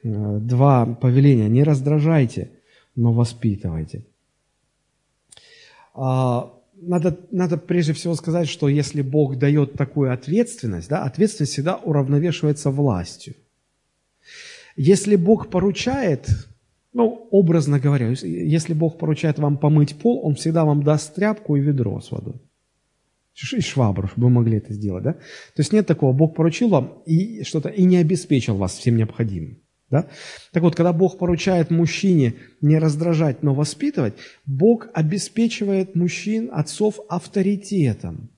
э, два повеления. Не раздражайте, но воспитывайте. А, надо, надо прежде всего сказать, что если Бог дает такую ответственность, да, ответственность всегда уравновешивается властью. Если Бог поручает, ну, образно говоря, если Бог поручает вам помыть пол, Он всегда вам даст тряпку и ведро с водой и швабру, чтобы вы могли это сделать, да? То есть нет такого, Бог поручил вам и что-то, и не обеспечил вас всем необходимым, да? Так вот, когда Бог поручает мужчине не раздражать, но воспитывать, Бог обеспечивает мужчин, отцов авторитетом.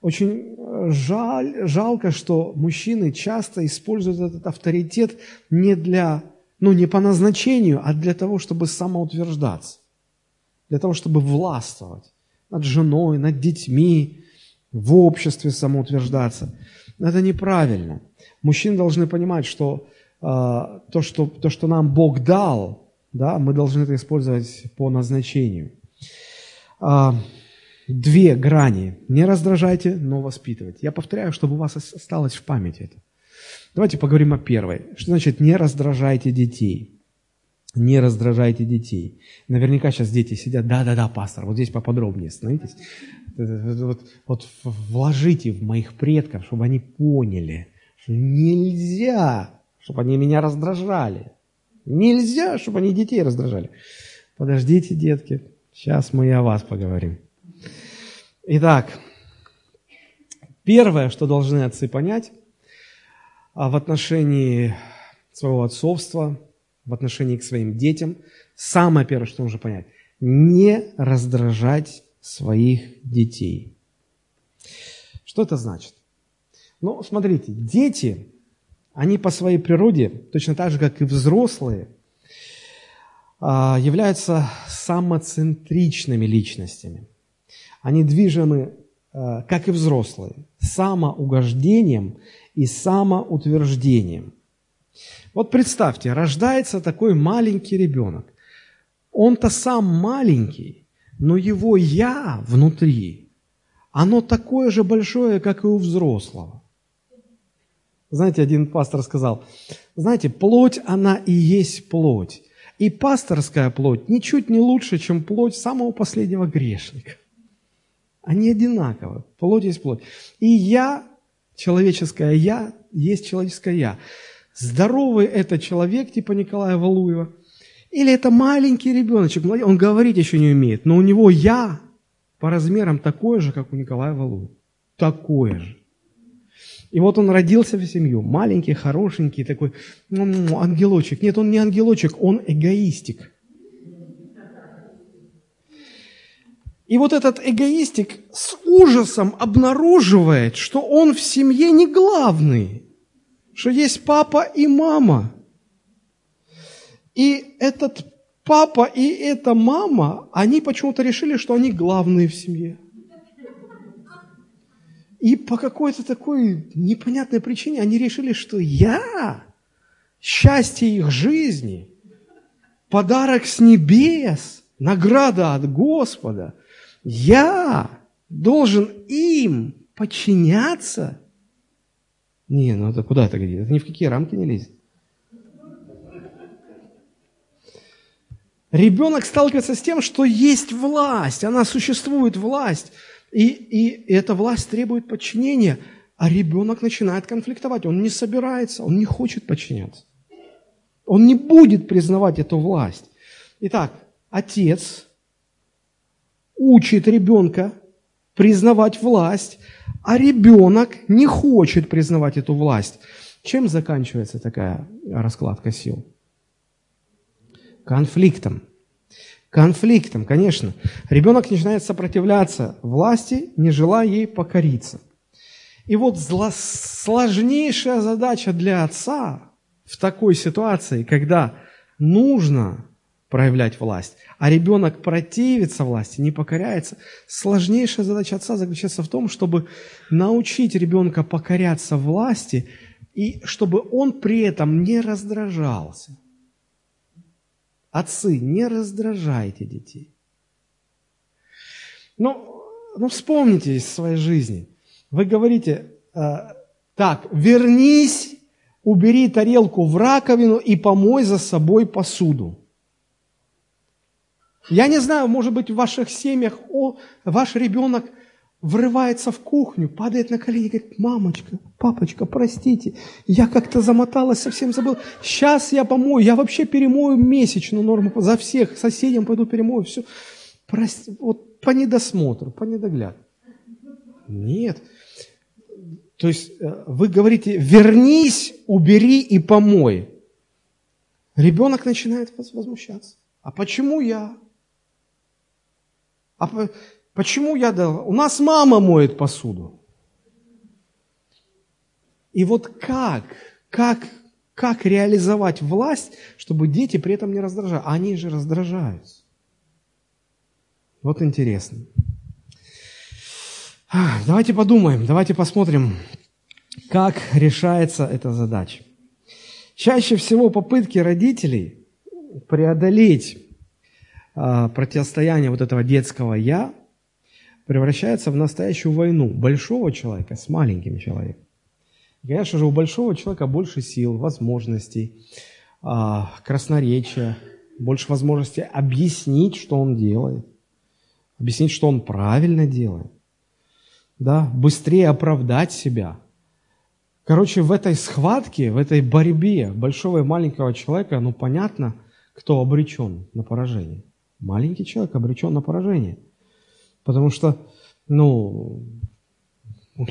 Очень э, жаль, жалко, что мужчины часто используют этот авторитет не для, ну, не по назначению, а для того, чтобы самоутверждаться, для того, чтобы властвовать над женой, над детьми, в обществе самоутверждаться. Это неправильно. Мужчины должны понимать, что э, то, что то, что нам Бог дал, да, мы должны это использовать по назначению. Э, две грани. Не раздражайте, но воспитывайте. Я повторяю, чтобы у вас осталось в памяти это. Давайте поговорим о первой. Что значит не раздражайте детей? Не раздражайте детей. Наверняка сейчас дети сидят, да-да-да, пастор, вот здесь поподробнее становитесь. Вот, вот вложите в моих предков, чтобы они поняли, что нельзя, чтобы они меня раздражали. Нельзя, чтобы они детей раздражали. Подождите, детки, сейчас мы и о вас поговорим. Итак, первое, что должны отцы понять в отношении своего отцовства – в отношении к своим детям, самое первое, что нужно понять, не раздражать своих детей. Что это значит? Ну, смотрите, дети, они по своей природе, точно так же, как и взрослые, а, являются самоцентричными личностями. Они движимы, а, как и взрослые, самоугождением и самоутверждением. Вот представьте, рождается такой маленький ребенок. Он-то сам маленький, но его «я» внутри, оно такое же большое, как и у взрослого. Знаете, один пастор сказал, знаете, плоть, она и есть плоть. И пасторская плоть ничуть не лучше, чем плоть самого последнего грешника. Они одинаковы. Плоть есть плоть. И я, человеческое я, есть человеческое я здоровый это человек, типа Николая Валуева, или это маленький ребеночек, он говорить еще не умеет, но у него «я» по размерам такое же, как у Николая Валуева. такое же. И вот он родился в семью, маленький, хорошенький, такой ну, ангелочек. Нет, он не ангелочек, он эгоистик. И вот этот эгоистик с ужасом обнаруживает, что он в семье не главный, что есть папа и мама. И этот папа и эта мама, они почему-то решили, что они главные в семье. И по какой-то такой непонятной причине они решили, что я, счастье их жизни, подарок с небес, награда от Господа, я должен им подчиняться. Не, ну это куда это годится? Это ни в какие рамки не лезет. Ребенок сталкивается с тем, что есть власть, она существует, власть. И, и эта власть требует подчинения, а ребенок начинает конфликтовать. Он не собирается, он не хочет подчиняться. Он не будет признавать эту власть. Итак, отец учит ребенка признавать власть, а ребенок не хочет признавать эту власть. Чем заканчивается такая раскладка сил? Конфликтом конфликтом, конечно. Ребенок начинает сопротивляться власти, не желая ей покориться. И вот зло, сложнейшая задача для отца в такой ситуации, когда нужно проявлять власть, а ребенок противится власти, не покоряется, сложнейшая задача отца заключается в том, чтобы научить ребенка покоряться власти, и чтобы он при этом не раздражался – Отцы, не раздражайте детей. Ну, ну вспомните из своей жизни. Вы говорите, э, так, вернись, убери тарелку в раковину и помой за собой посуду. Я не знаю, может быть, в ваших семьях о, ваш ребенок врывается в кухню, падает на колени и говорит, мамочка, папочка, простите, я как-то замоталась, совсем забыл. Сейчас я помою, я вообще перемою месячную норму за всех, соседям пойду перемою, все. Прости, вот по недосмотру, по недогляду. Нет. То есть э, вы говорите, вернись, убери и помой. Ребенок начинает возмущаться. А почему я? А Почему я дал? У нас мама моет посуду. И вот как, как, как реализовать власть, чтобы дети при этом не раздражали? Они же раздражаются. Вот интересно. Давайте подумаем, давайте посмотрим, как решается эта задача. Чаще всего попытки родителей преодолеть а, противостояние вот этого детского «я» превращается в настоящую войну большого человека с маленьким человеком. И, конечно же, у большого человека больше сил, возможностей, а, красноречия, больше возможностей объяснить, что он делает, объяснить, что он правильно делает, да, быстрее оправдать себя. Короче, в этой схватке, в этой борьбе большого и маленького человека, ну, понятно, кто обречен на поражение. Маленький человек обречен на поражение – Потому что, ну,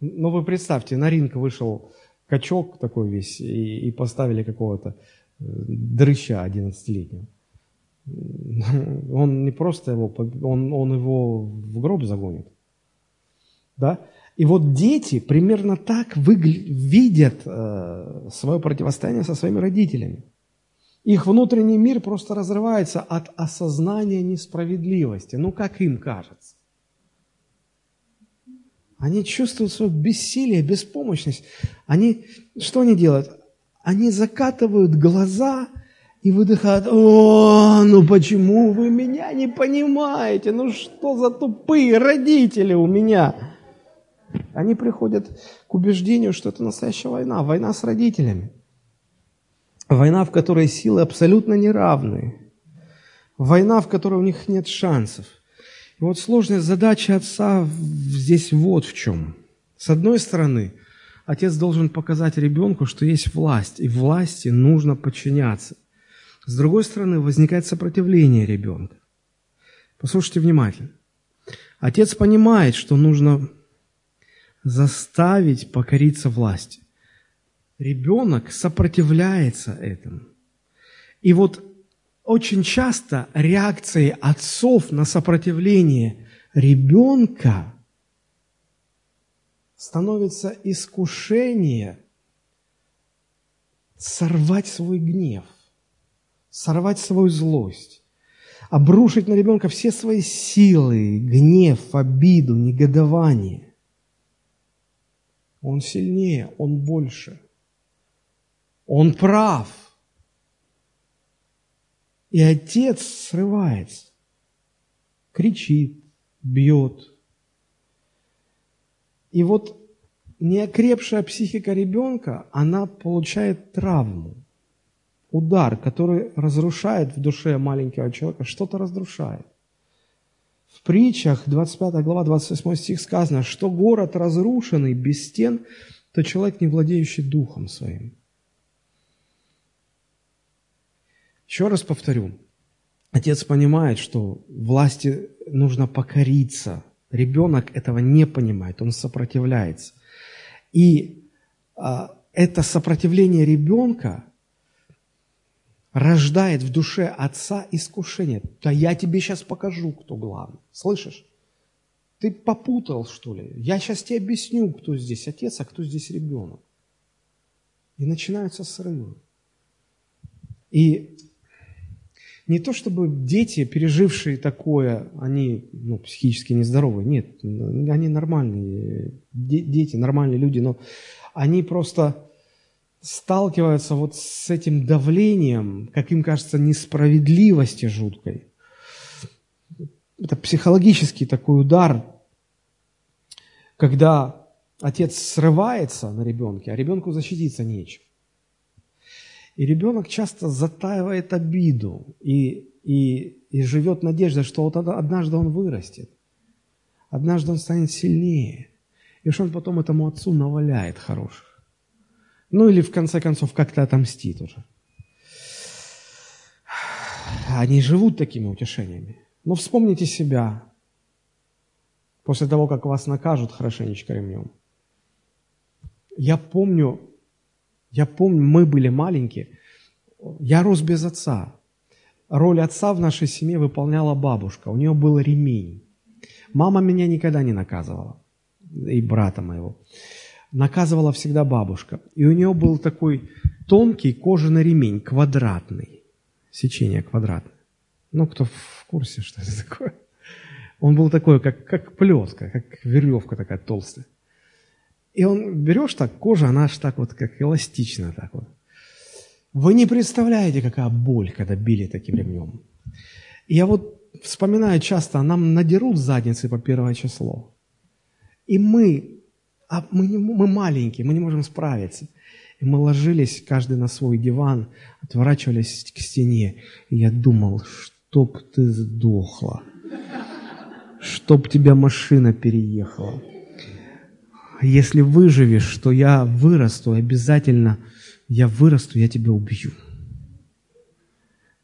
ну вы представьте, на ринг вышел качок такой весь и, и поставили какого-то э, дрыща 11-летнего. Он не просто его, он, он его в гроб загонит. Да? И вот дети примерно так выгля- видят э, свое противостояние со своими родителями. Их внутренний мир просто разрывается от осознания несправедливости. Ну, как им кажется. Они чувствуют свое бессилие, беспомощность. Они, что они делают? Они закатывают глаза и выдыхают, о, ну почему вы меня не понимаете? Ну что за тупые родители у меня? Они приходят к убеждению, что это настоящая война, война с родителями. Война, в которой силы абсолютно неравны. Война, в которой у них нет шансов. И вот сложная задача отца здесь вот в чем. С одной стороны, отец должен показать ребенку, что есть власть, и власти нужно подчиняться. С другой стороны, возникает сопротивление ребенка. Послушайте внимательно. Отец понимает, что нужно заставить покориться власти. Ребенок сопротивляется этому. И вот очень часто реакцией отцов на сопротивление ребенка становится искушение сорвать свой гнев, сорвать свою злость, обрушить на ребенка все свои силы, гнев, обиду, негодование. Он сильнее, он больше. Он прав. И отец срывается, кричит, бьет. И вот неокрепшая психика ребенка, она получает травму, удар, который разрушает в душе маленького человека, что-то разрушает. В притчах 25 глава 28 стих сказано, что город разрушенный без стен, то человек, не владеющий духом своим. Еще раз повторю, отец понимает, что власти нужно покориться. Ребенок этого не понимает, он сопротивляется. И а, это сопротивление ребенка рождает в душе отца искушение. Да я тебе сейчас покажу, кто главный. Слышишь? Ты попутал, что ли? Я сейчас тебе объясню, кто здесь отец, а кто здесь ребенок. И начинаются срывы. И не то чтобы дети, пережившие такое, они ну, психически нездоровые. Нет, они нормальные дети, нормальные люди, но они просто сталкиваются вот с этим давлением, как им кажется, несправедливости жуткой. Это психологический такой удар, когда отец срывается на ребенке, а ребенку защититься нечем. И ребенок часто затаивает обиду и, и, и живет надеждой, что вот однажды он вырастет, однажды он станет сильнее. И что он потом этому отцу наваляет хороших. Ну или в конце концов как-то отомстит уже. Они живут такими утешениями. Но вспомните себя после того, как вас накажут хорошенечко ремнем. Я помню, я помню, мы были маленькие. Я рос без отца. Роль отца в нашей семье выполняла бабушка. У нее был ремень. Мама меня никогда не наказывала. И брата моего. Наказывала всегда бабушка. И у нее был такой тонкий кожаный ремень, квадратный. Сечение квадратное. Ну, кто в курсе, что это такое? Он был такой, как, как плетка, как веревка такая толстая. И он, берешь так, кожа, она аж так вот, как эластичная так вот. Вы не представляете, какая боль, когда били таким ремнем. Я вот вспоминаю часто, нам надерут задницы по первое число. И мы, а мы, не, мы маленькие, мы не можем справиться. И мы ложились каждый на свой диван, отворачивались к стене. И я думал, чтоб ты сдохла, чтоб тебя машина переехала если выживешь, то я вырасту, обязательно я вырасту, я тебя убью.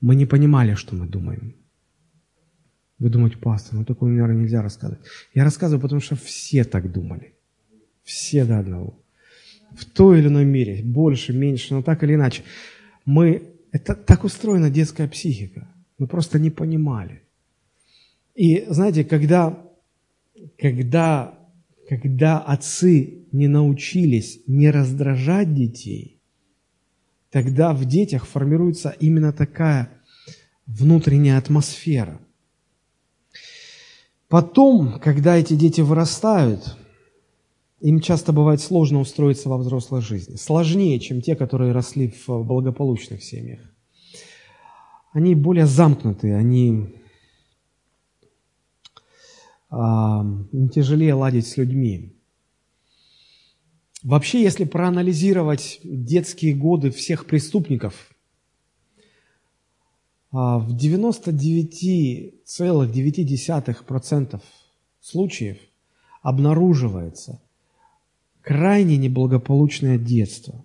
Мы не понимали, что мы думаем. Вы думаете, пастор, ну такое, наверное, нельзя рассказывать. Я рассказываю, потому что все так думали. Все до одного. В той или иной мере, больше, меньше, но так или иначе. Мы, это так устроена детская психика. Мы просто не понимали. И знаете, когда, когда когда отцы не научились не раздражать детей, тогда в детях формируется именно такая внутренняя атмосфера. Потом, когда эти дети вырастают, им часто бывает сложно устроиться во взрослой жизни. Сложнее, чем те, которые росли в благополучных семьях. Они более замкнутые, они им тяжелее ладить с людьми. Вообще, если проанализировать детские годы всех преступников, а, в 99,9% случаев обнаруживается крайне неблагополучное детство.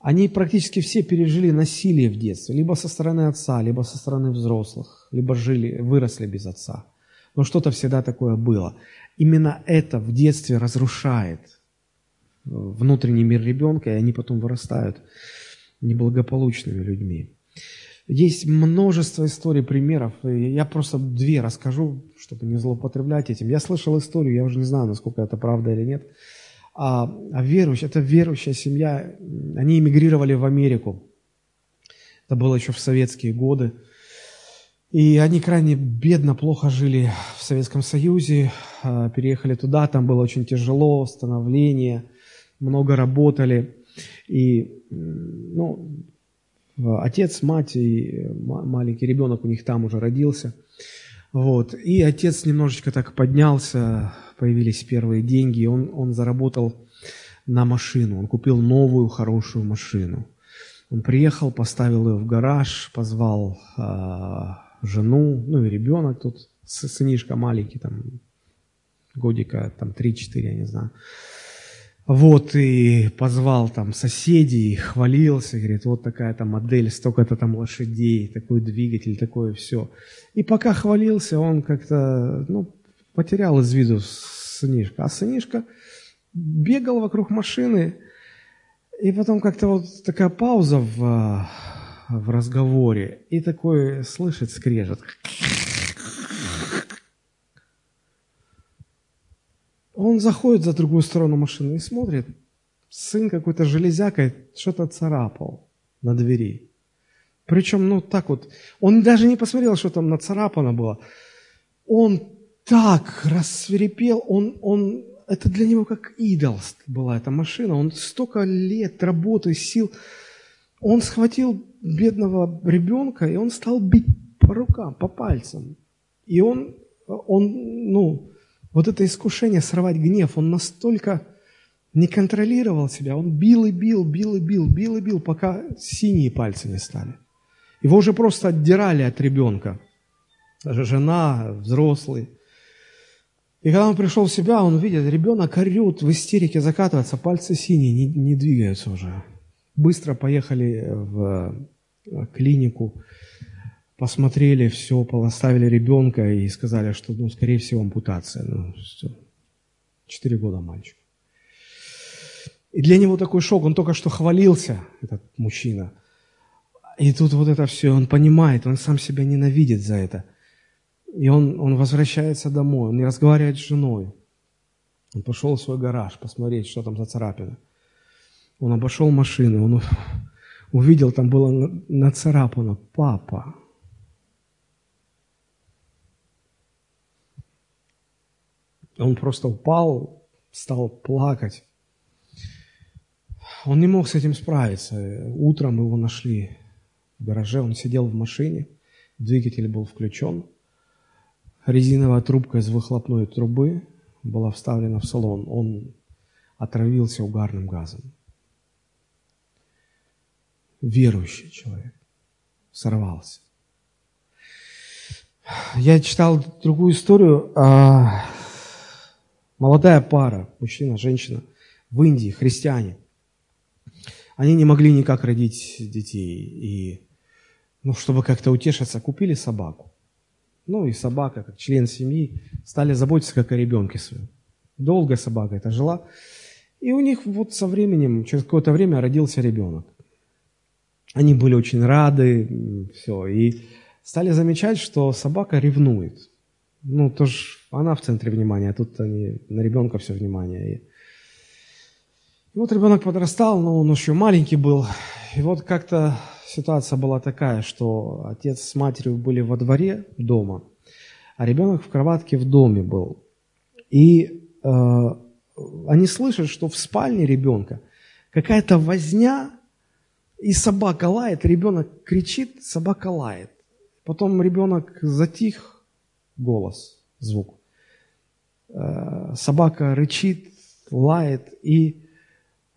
Они практически все пережили насилие в детстве, либо со стороны отца, либо со стороны взрослых, либо жили, выросли без отца – но что-то всегда такое было. Именно это в детстве разрушает внутренний мир ребенка, и они потом вырастают неблагополучными людьми. Есть множество историй, примеров, и я просто две расскажу, чтобы не злоупотреблять этим. Я слышал историю, я уже не знаю, насколько это правда или нет, а, а верующая, это верующая семья, они эмигрировали в Америку. Это было еще в советские годы. И они крайне бедно, плохо жили в Советском Союзе, а, переехали туда, там было очень тяжело, становление, много работали. И ну, отец, мать и маленький ребенок у них там уже родился. Вот. И отец немножечко так поднялся, появились первые деньги, он, он заработал на машину, он купил новую хорошую машину. Он приехал, поставил ее в гараж, позвал э, жену, ну и ребенок тут, сынишка маленький, там, годика, там, 3-4, я не знаю. Вот, и позвал там соседей, хвалился, говорит, вот такая-то модель, столько-то там лошадей, такой двигатель, такое все. И пока хвалился, он как-то, ну, потерял из виду сынишка. А сынишка бегал вокруг машины, и потом как-то вот такая пауза в, в разговоре, и такой слышит скрежет. Он заходит за другую сторону машины и смотрит, сын какой-то железякой что-то царапал на двери. Причем, ну, так вот, он даже не посмотрел, что там нацарапано было. Он так рассверепел, он, он, это для него как идол была эта машина. Он столько лет работы, сил. Он схватил бедного ребенка, и он стал бить по рукам, по пальцам. И он, он, ну, вот это искушение сорвать гнев, он настолько не контролировал себя, он бил и бил, бил и бил, бил и бил, пока синие пальцы не стали. Его уже просто отдирали от ребенка. Даже жена, взрослый. И когда он пришел в себя, он видит, ребенок орет, в истерике закатывается, пальцы синие, не, не двигаются уже. Быстро поехали в клинику, посмотрели, все, поставили ребенка и сказали, что, ну, скорее всего, ампутация. Ну, все. Четыре года мальчик. И для него такой шок, он только что хвалился, этот мужчина. И тут вот это все, он понимает, он сам себя ненавидит за это. И он, он возвращается домой, он не разговаривает с женой. Он пошел в свой гараж посмотреть, что там за царапина. Он обошел машину, он увидел, там было нацарапано «Папа». Он просто упал, стал плакать. Он не мог с этим справиться. Утром его нашли в гараже, он сидел в машине, двигатель был включен, резиновая трубка из выхлопной трубы была вставлена в салон. Он отравился угарным газом. Верующий человек сорвался. Я читал другую историю. А, Молодая пара, мужчина, женщина, в Индии, христиане. Они не могли никак родить детей. И, ну, чтобы как-то утешиться, купили собаку. Ну, и собака, как член семьи, стали заботиться как о ребенке своем. Долго собака это жила. И у них вот со временем, через какое-то время родился ребенок. Они были очень рады, все, и стали замечать, что собака ревнует. Ну, тоже она в центре внимания, а тут они, на ребенка все внимание. И, и вот ребенок подрастал, но он еще маленький был. И вот как-то ситуация была такая, что отец с матерью были во дворе дома, а ребенок в кроватке в доме был. И э, они слышат, что в спальне ребенка какая-то возня, и собака лает, ребенок кричит, собака лает. Потом ребенок затих, голос, звук. Э, собака рычит, лает, и...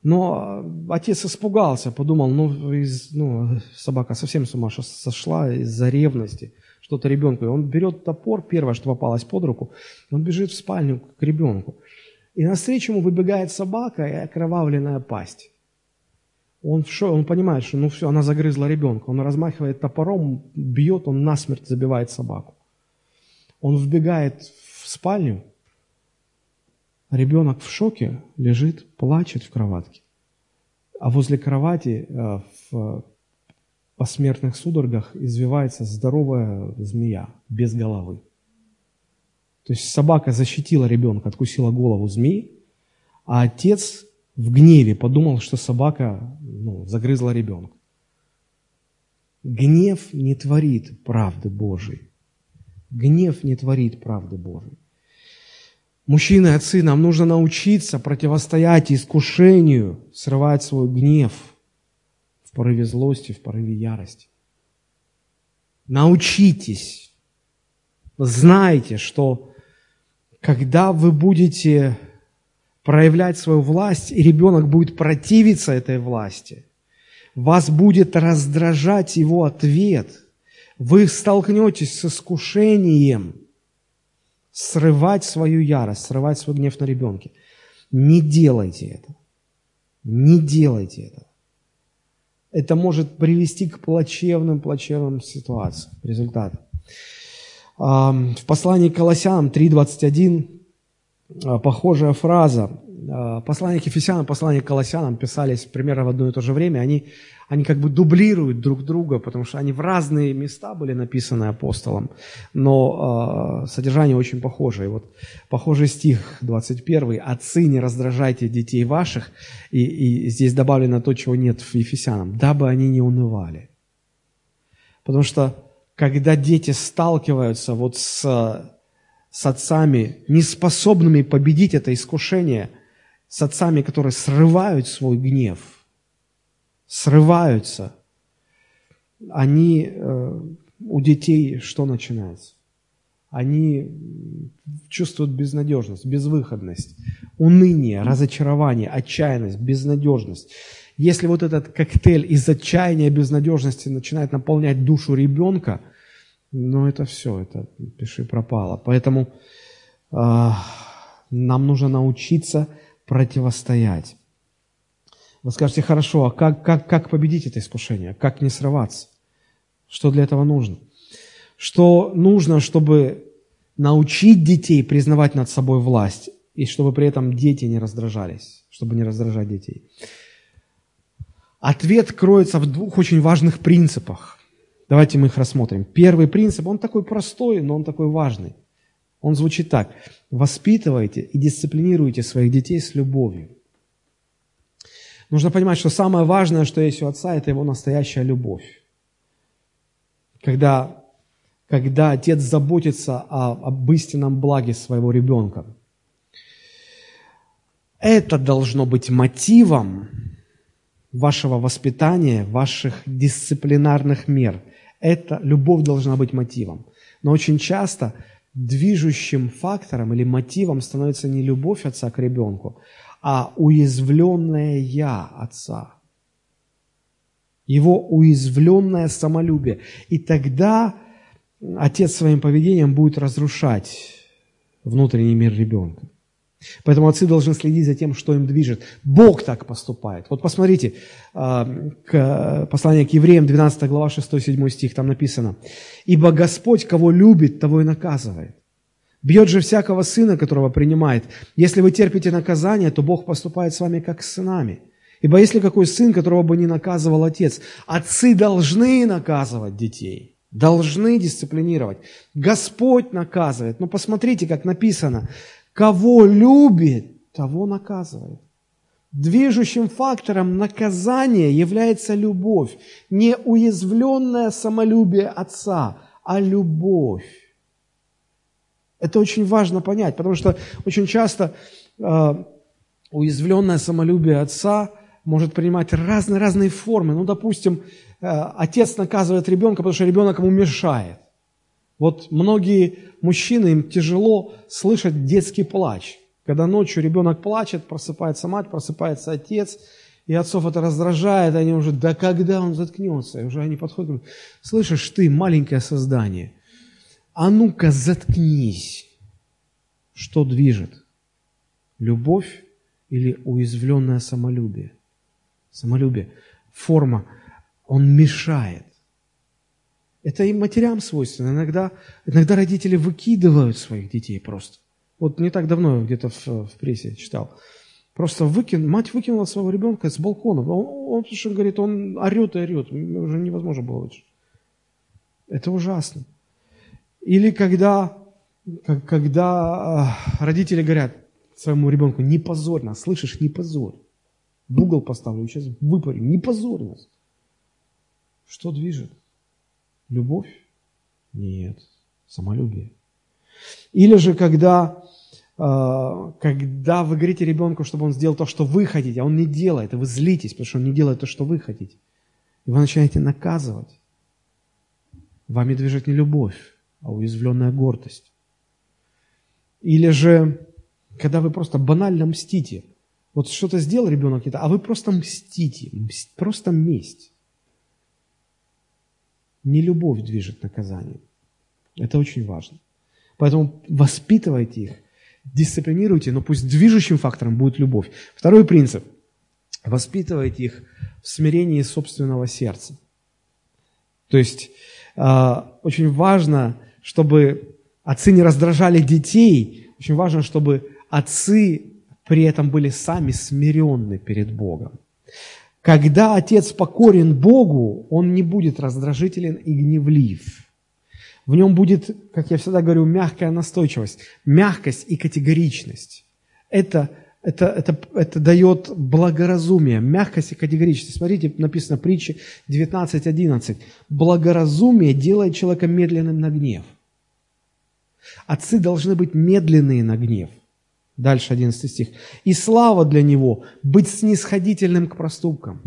Но отец испугался, подумал, ну, из, ну собака совсем с ума сошла из-за ревности, что-то ребенку. И он берет топор, первое, что попалось под руку, он бежит в спальню к ребенку. И навстречу ему выбегает собака и окровавленная пасть. Он, шо, он понимает, что ну все, она загрызла ребенка. Он размахивает топором, бьет, он насмерть забивает собаку. Он вбегает в спальню, ребенок в шоке лежит, плачет в кроватке. А возле кровати э, в посмертных судорогах извивается здоровая змея без головы. То есть собака защитила ребенка, откусила голову змеи, а отец в гневе подумал, что собака ну, загрызла ребенка. Гнев не творит правды Божией. Гнев не творит правды Божией. Мужчины, отцы, нам нужно научиться противостоять искушению, срывать свой гнев в порыве злости, в порыве ярости. Научитесь. Знайте, что когда вы будете проявлять свою власть, и ребенок будет противиться этой власти, вас будет раздражать его ответ, вы столкнетесь с искушением срывать свою ярость, срывать свой гнев на ребенке. Не делайте это. Не делайте это. Это может привести к плачевным, плачевным ситуациям, результатам. В послании к Колоссянам 3.21 а, похожая фраза. А, послание к Ефесянам, послание к Колоссянам писались примерно в одно и то же время. Они, они как бы дублируют друг друга, потому что они в разные места были написаны апостолом, но э, содержание очень похоже. И вот похожий стих 21. «Отцы, не раздражайте детей ваших». И, и здесь добавлено то, чего нет в Ефесянам. «Дабы они не унывали». Потому что когда дети сталкиваются вот с, с отцами, неспособными победить это искушение, с отцами, которые срывают свой гнев, срываются, они, э, у детей что начинается? Они чувствуют безнадежность, безвыходность, уныние, разочарование, отчаянность, безнадежность. Если вот этот коктейль из отчаяния, безнадежности начинает наполнять душу ребенка, ну это все, это пиши пропало. Поэтому э, нам нужно научиться противостоять. Вы скажете, хорошо, а как, как, как победить это искушение? Как не срываться? Что для этого нужно? Что нужно, чтобы научить детей признавать над собой власть, и чтобы при этом дети не раздражались, чтобы не раздражать детей. Ответ кроется в двух очень важных принципах. Давайте мы их рассмотрим. Первый принцип, он такой простой, но он такой важный. Он звучит так. Воспитывайте и дисциплинируйте своих детей с любовью. Нужно понимать, что самое важное, что есть у отца, это его настоящая любовь. Когда, когда отец заботится о, об истинном благе своего ребенка. Это должно быть мотивом вашего воспитания, ваших дисциплинарных мер. Это любовь должна быть мотивом. Но очень часто движущим фактором или мотивом становится не любовь отца к ребенку, а уязвленное «я» отца. Его уязвленное самолюбие. И тогда отец своим поведением будет разрушать внутренний мир ребенка. Поэтому отцы должны следить за тем, что им движет. Бог так поступает. Вот посмотрите, а, к посланию к евреям, 12 глава, 6-7 стих, там написано. «Ибо Господь, кого любит, того и наказывает. Бьет же всякого сына, которого принимает. Если вы терпите наказание, то Бог поступает с вами, как с сынами. Ибо если какой сын, которого бы не наказывал отец, отцы должны наказывать детей» должны дисциплинировать. Господь наказывает. Но посмотрите, как написано. Кого любит, того наказывает. Движущим фактором наказания является любовь. Не уязвленное самолюбие отца, а любовь. Это очень важно понять, потому что очень часто э, уязвленное самолюбие отца может принимать разные-разные формы. Ну, допустим, э, отец наказывает ребенка, потому что ребенок ему мешает. Вот многие мужчины, им тяжело слышать детский плач. Когда ночью ребенок плачет, просыпается мать, просыпается отец, и отцов это раздражает, они уже, да когда он заткнется? И уже они подходят говорят, слышишь ты, маленькое создание, а ну-ка заткнись. Что движет? Любовь или уязвленное самолюбие? Самолюбие. Форма. Он мешает. Это и матерям свойственно. Иногда, иногда родители выкидывают своих детей просто. Вот не так давно где-то в, в прессе читал. Просто выкин, мать выкинула своего ребенка с балкона. Он, он, он говорит, он орет и орет. Уже невозможно было лучше. Это ужасно. Или когда, когда а, родители говорят своему ребенку, не позорь нас, слышишь, не позорь. В угол поставлю, сейчас выпарю, не позорь нас. Что движет? Любовь? Нет, самолюбие. Или же когда, а, когда вы говорите ребенку, чтобы он сделал то, что вы хотите, а он не делает, и вы злитесь, потому что он не делает то, что вы хотите. И вы начинаете наказывать. Вами движет не любовь, а уязвленная гордость. Или же, когда вы просто банально мстите. Вот что-то сделал ребенок, а вы просто мстите, мст, просто месть. Не любовь движет наказанием. Это очень важно. Поэтому воспитывайте их, дисциплинируйте, но пусть движущим фактором будет любовь. Второй принцип. Воспитывайте их в смирении собственного сердца. То есть а, очень важно, чтобы отцы не раздражали детей, очень важно, чтобы отцы при этом были сами смиренны перед Богом. Когда отец покорен Богу, он не будет раздражителен и гневлив. В нем будет, как я всегда говорю, мягкая настойчивость, мягкость и категоричность. Это это, это, это дает благоразумие, мягкость и категоричность. Смотрите, написано в притче 19.11. Благоразумие делает человека медленным на гнев. Отцы должны быть медленные на гнев. Дальше 11 стих. И слава для него – быть снисходительным к проступкам.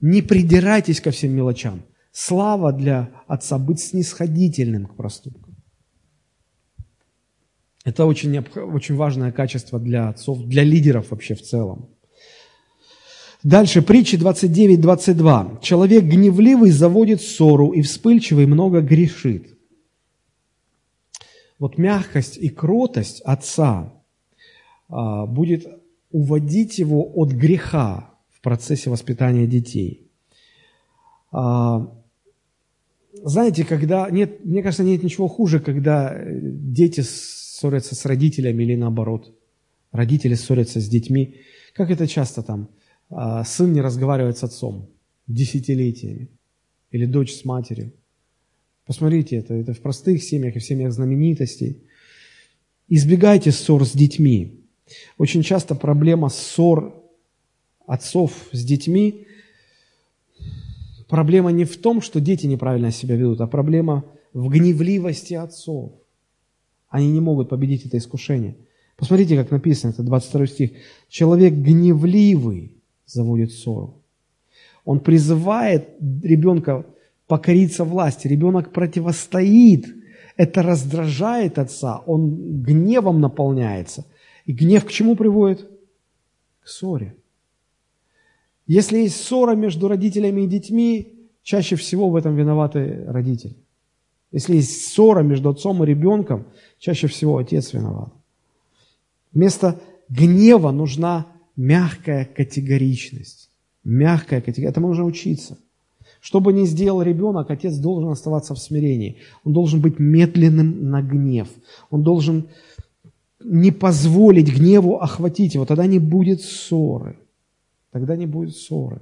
Не придирайтесь ко всем мелочам. Слава для отца – быть снисходительным к проступкам. Это очень, очень важное качество для отцов, для лидеров вообще в целом. Дальше, притча 29-22. Человек гневливый заводит ссору, и вспыльчивый много грешит. Вот мягкость и кротость отца будет уводить его от греха в процессе воспитания детей. А, знаете, когда нет, мне кажется, нет ничего хуже, когда дети ссорятся с родителями или наоборот. Родители ссорятся с детьми. Как это часто там? А, сын не разговаривает с отцом десятилетиями. Или дочь с матерью. Посмотрите, это, это в простых семьях и в семьях знаменитостей. Избегайте ссор с детьми. Очень часто проблема ссор отцов с детьми, проблема не в том, что дети неправильно себя ведут, а проблема в гневливости отцов. Они не могут победить это искушение. Посмотрите, как написано, это 22 стих. Человек гневливый заводит ссору. Он призывает ребенка покориться власти. Ребенок противостоит. Это раздражает отца. Он гневом наполняется. И гнев к чему приводит? К ссоре. Если есть ссора между родителями и детьми, чаще всего в этом виноваты родители. Если есть ссора между отцом и ребенком, чаще всего отец виноват. Вместо гнева нужна мягкая категоричность. Мягкая категоричность. Это можно учиться. Что бы ни сделал ребенок, отец должен оставаться в смирении. Он должен быть медленным на гнев. Он должен не позволить гневу охватить его. Тогда не будет ссоры. Тогда не будет ссоры.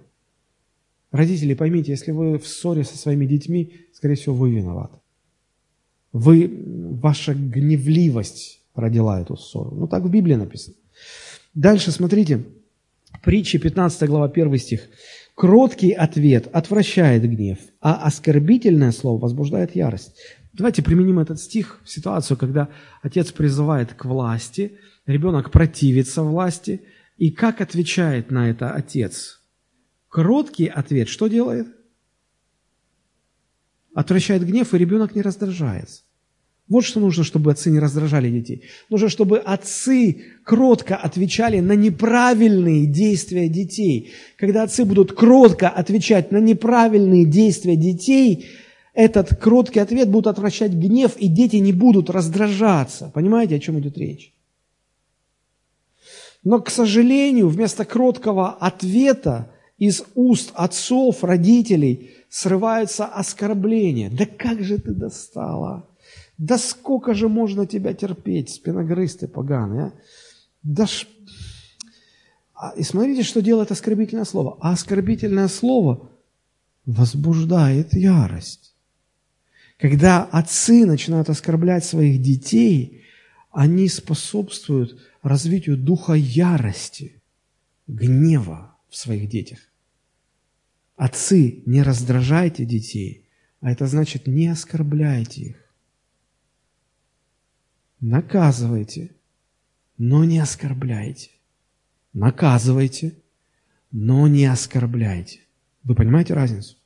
Родители, поймите, если вы в ссоре со своими детьми, скорее всего, вы виноваты. Вы, ваша гневливость родила эту ссору. Ну, так в Библии написано. Дальше смотрите, притча 15 глава 1 стих. Кроткий ответ отвращает гнев, а оскорбительное слово возбуждает ярость. Давайте применим этот стих в ситуацию, когда отец призывает к власти, ребенок противится власти, и как отвечает на это отец? Кроткий ответ что делает? Отвращает гнев, и ребенок не раздражается. Вот что нужно, чтобы отцы не раздражали детей. Нужно, чтобы отцы кротко отвечали на неправильные действия детей. Когда отцы будут кротко отвечать на неправильные действия детей, этот кроткий ответ будет отвращать гнев, и дети не будут раздражаться. Понимаете, о чем идет речь? Но, к сожалению, вместо кроткого ответа из уст отцов, родителей срываются оскорбления. Да как же ты достала? Да сколько же можно тебя терпеть, спиногрыз ты поганый, а? Да ш... А, и смотрите, что делает оскорбительное слово. А оскорбительное слово возбуждает ярость. Когда отцы начинают оскорблять своих детей, они способствуют развитию духа ярости, гнева в своих детях. Отцы, не раздражайте детей, а это значит не оскорбляйте их. Наказывайте, но не оскорбляйте. Наказывайте, но не оскорбляйте. Вы понимаете разницу?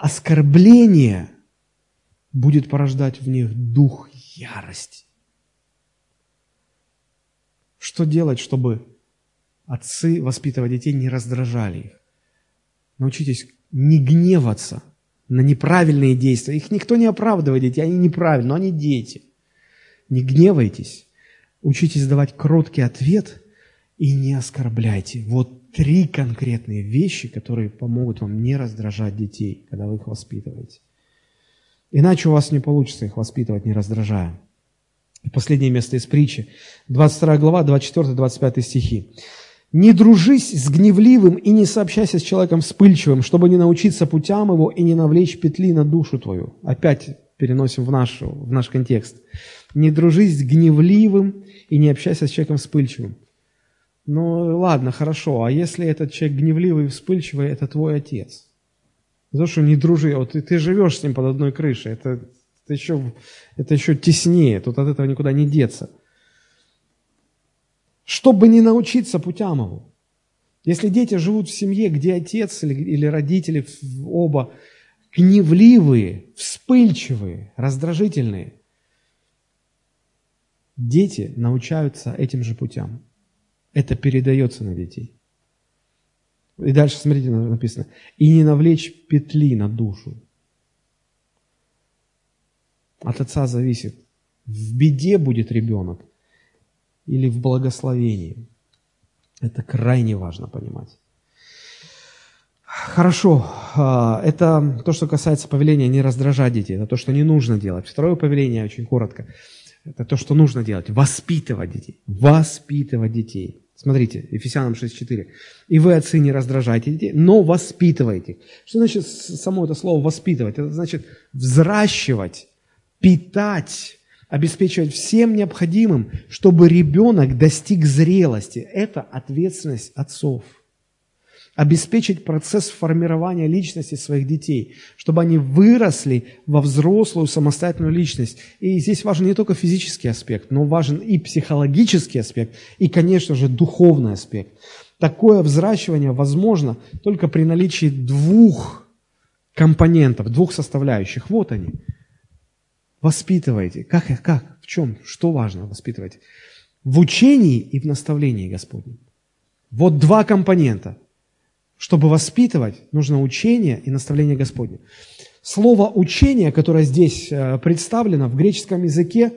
Оскорбление будет порождать в них дух ярости. Что делать, чтобы отцы, воспитывая детей, не раздражали их? Научитесь не гневаться на неправильные действия. Их никто не оправдывает, дети, они неправильные, но они дети. Не гневайтесь, учитесь давать кроткий ответ и не оскорбляйте. Вот три конкретные вещи, которые помогут вам не раздражать детей, когда вы их воспитываете. Иначе у вас не получится их воспитывать, не раздражая. И последнее место из притчи, 22 глава, 24-25 стихи. «Не дружись с гневливым и не сообщайся с человеком вспыльчивым, чтобы не научиться путям его и не навлечь петли на душу твою». Опять переносим в наш, в наш контекст. «Не дружись с гневливым и не общайся с человеком вспыльчивым». Ну, ладно, хорошо, а если этот человек гневливый и вспыльчивый, это твой отец? За что не дружи, вот ты, ты живешь с ним под одной крышей, это, это, еще, это еще теснее, тут от этого никуда не деться. Чтобы не научиться путям его. Если дети живут в семье, где отец или, или родители оба гневливые, вспыльчивые, раздражительные, дети научаются этим же путям. Это передается на детей. И дальше, смотрите, написано. И не навлечь петли на душу. От отца зависит, в беде будет ребенок или в благословении. Это крайне важно понимать. Хорошо, а, это то, что касается повеления не раздражать детей, это то, что не нужно делать. Второе повеление, очень коротко, это то, что нужно делать, воспитывать детей, воспитывать детей. Смотрите, Ефесянам 6.4. «И вы, отцы, не раздражайте детей, но воспитывайте». Что значит само это слово «воспитывать»? Это значит взращивать, питать, обеспечивать всем необходимым, чтобы ребенок достиг зрелости. Это ответственность отцов – обеспечить процесс формирования личности своих детей, чтобы они выросли во взрослую самостоятельную личность. И здесь важен не только физический аспект, но важен и психологический аспект, и, конечно же, духовный аспект. Такое взращивание возможно только при наличии двух компонентов, двух составляющих. Вот они. Воспитывайте. Как, как? В чем? Что важно воспитывать? В учении и в наставлении Господнем. Вот два компонента – чтобы воспитывать, нужно учение и наставление Господне. Слово «учение», которое здесь э, представлено в греческом языке,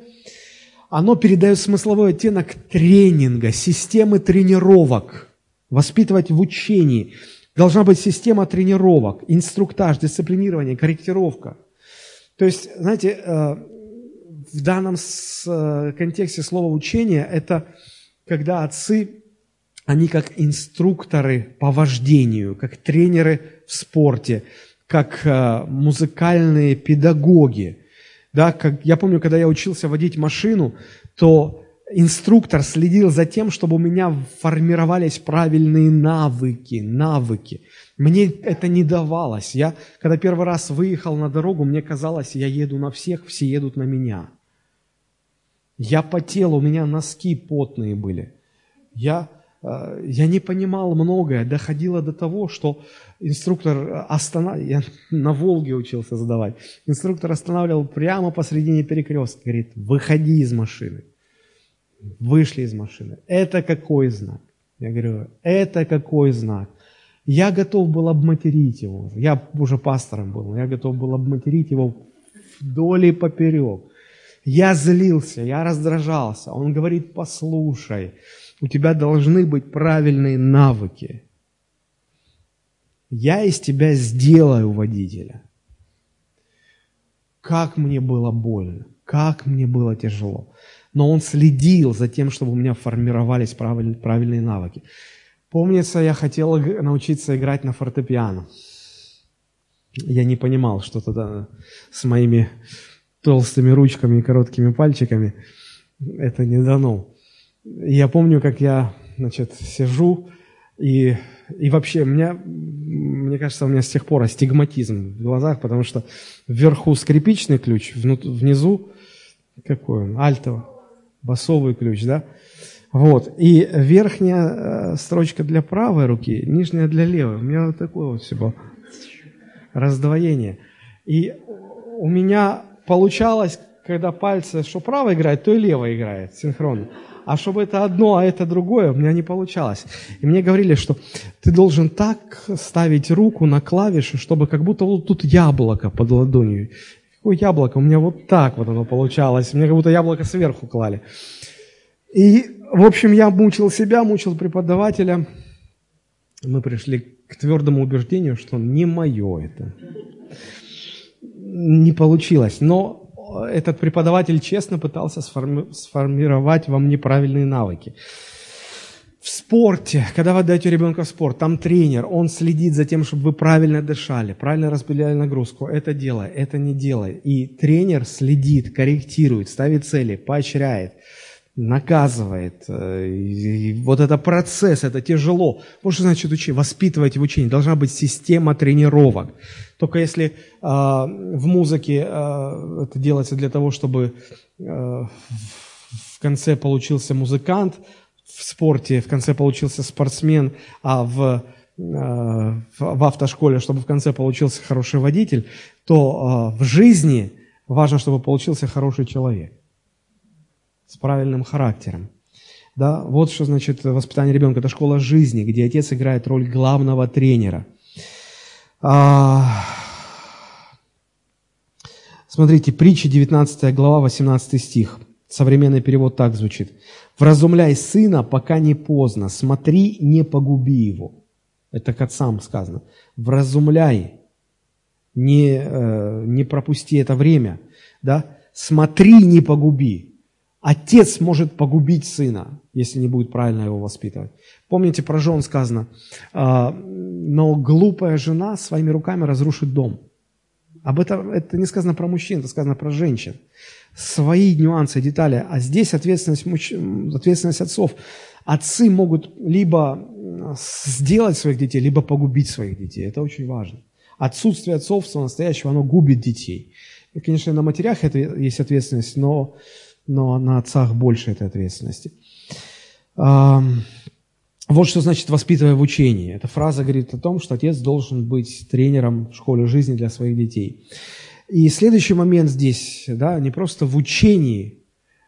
оно передает смысловой оттенок тренинга, системы тренировок. Воспитывать в учении. Должна быть система тренировок, инструктаж, дисциплинирование, корректировка. То есть, знаете, э, в данном э, контексте слова «учение» это когда отцы они как инструкторы по вождению, как тренеры в спорте, как э, музыкальные педагоги. Да, как, я помню, когда я учился водить машину, то инструктор следил за тем, чтобы у меня формировались правильные навыки, навыки. Мне это не давалось. Я, когда первый раз выехал на дорогу, мне казалось, я еду на всех, все едут на меня. Я потел, у меня носки потные были. Я я не понимал многое, доходило до того, что инструктор останавливал, я на Волге учился задавать, инструктор останавливал прямо посредине перекрестка, говорит, выходи из машины. Вышли из машины. Это какой знак? Я говорю, это какой знак? Я готов был обматерить его. Я уже пастором был, я готов был обматерить его вдоль и поперек. Я злился, я раздражался. Он говорит, послушай, У тебя должны быть правильные навыки. Я из тебя сделаю водителя. Как мне было больно, как мне было тяжело. Но он следил за тем, чтобы у меня формировались правильные, навыки. Помнится, я хотел научиться играть на фортепиано. Я не понимал, что тогда с моими толстыми ручками и короткими пальчиками это не дано. Я помню, как я, значит, сижу и и вообще, меня, мне кажется, у меня с тех пор астигматизм в глазах, потому что вверху скрипичный ключ, внизу какой он? Альтовый, басовый ключ, да? Вот. И верхняя э, строчка для правой руки, нижняя для левой. У меня вот такое вот все раздвоение. И у меня получалось, когда пальцы, что правая играет, то и левая играет синхронно а чтобы это одно, а это другое, у меня не получалось. И мне говорили, что ты должен так ставить руку на клавиши, чтобы как будто вот тут яблоко под ладонью. Какое яблоко? У меня вот так вот оно получалось. Мне как будто яблоко сверху клали. И, в общем, я мучил себя, мучил преподавателя. Мы пришли к твердому убеждению, что не мое это. Не получилось. Но этот преподаватель честно пытался сформи- сформировать вам неправильные навыки. В спорте, когда вы отдаете ребенка в спорт, там тренер, он следит за тем, чтобы вы правильно дышали, правильно распределяли нагрузку. Это делай, это не делай. И тренер следит, корректирует, ставит цели, поощряет наказывает. Э, и вот это процесс, это тяжело. Вот что значит учить? Воспитывать в учении. Должна быть система тренировок. Только если э, в музыке э, это делается для того, чтобы э, в конце получился музыкант, в спорте в конце получился спортсмен, а в, э, в автошколе, чтобы в конце получился хороший водитель, то э, в жизни важно, чтобы получился хороший человек с правильным характером. Да, вот что значит воспитание ребенка. Это школа жизни, где отец играет роль главного тренера. А... Смотрите, притча 19 глава, 18 стих. Современный перевод так звучит. «Вразумляй сына, пока не поздно, смотри, не погуби его». Это к отцам сказано. «Вразумляй, не, э, не пропусти это время». Да? «Смотри, не погуби». Отец может погубить сына, если не будет правильно его воспитывать. Помните, про жен сказано, «А, но глупая жена своими руками разрушит дом. Об этом это не сказано про мужчин, это сказано про женщин. Свои нюансы, детали. А здесь ответственность, муж... ответственность отцов. Отцы могут либо сделать своих детей, либо погубить своих детей. Это очень важно. Отсутствие отцовства настоящего, оно губит детей. И, конечно, на матерях это есть ответственность, но но на отцах больше этой ответственности. Вот что значит «воспитывая в учении». Эта фраза говорит о том, что отец должен быть тренером в школе жизни для своих детей. И следующий момент здесь, да, не просто в учении,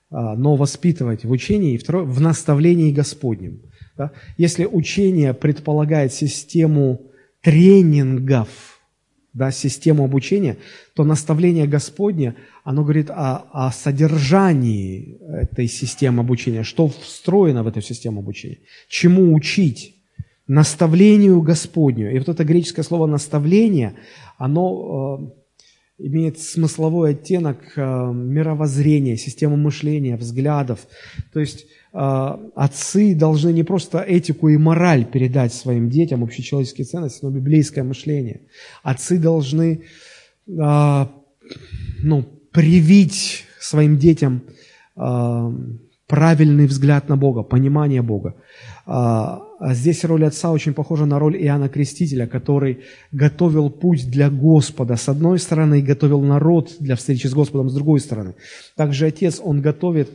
а, но воспитывать в учении, и второе, в наставлении Господнем. Да. Если учение предполагает систему тренингов, да, систему обучения, то наставление Господне, оно говорит о, о содержании этой системы обучения, что встроено в эту систему обучения, чему учить, наставлению Господню. И вот это греческое слово «наставление», оно э, имеет смысловой оттенок э, мировоззрения, системы мышления, взглядов. То есть отцы должны не просто этику и мораль передать своим детям, общечеловеческие ценности, но библейское мышление. Отцы должны а, ну, привить своим детям а, правильный взгляд на Бога, понимание Бога. Здесь роль отца очень похожа на роль Иоанна Крестителя, который готовил путь для Господа с одной стороны готовил народ для встречи с Господом с другой стороны. Также отец, он готовит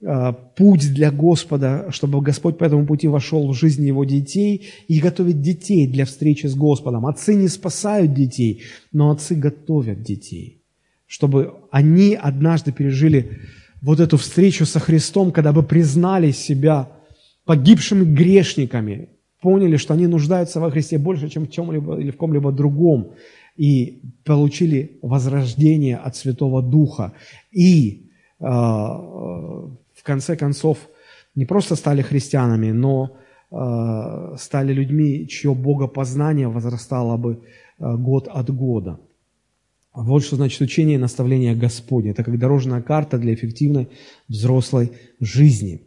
путь для Господа, чтобы Господь по этому пути вошел в жизнь его детей и готовит детей для встречи с Господом. Отцы не спасают детей, но отцы готовят детей, чтобы они однажды пережили вот эту встречу со Христом, когда бы признали себя погибшими грешниками, поняли, что они нуждаются во Христе больше, чем в чем-либо или в ком-либо другом, и получили возрождение от Святого Духа. И э, конце концов, не просто стали христианами, но э, стали людьми, чье богопознание возрастало бы э, год от года. Вот что значит учение и наставление Господне. Это как дорожная карта для эффективной взрослой жизни.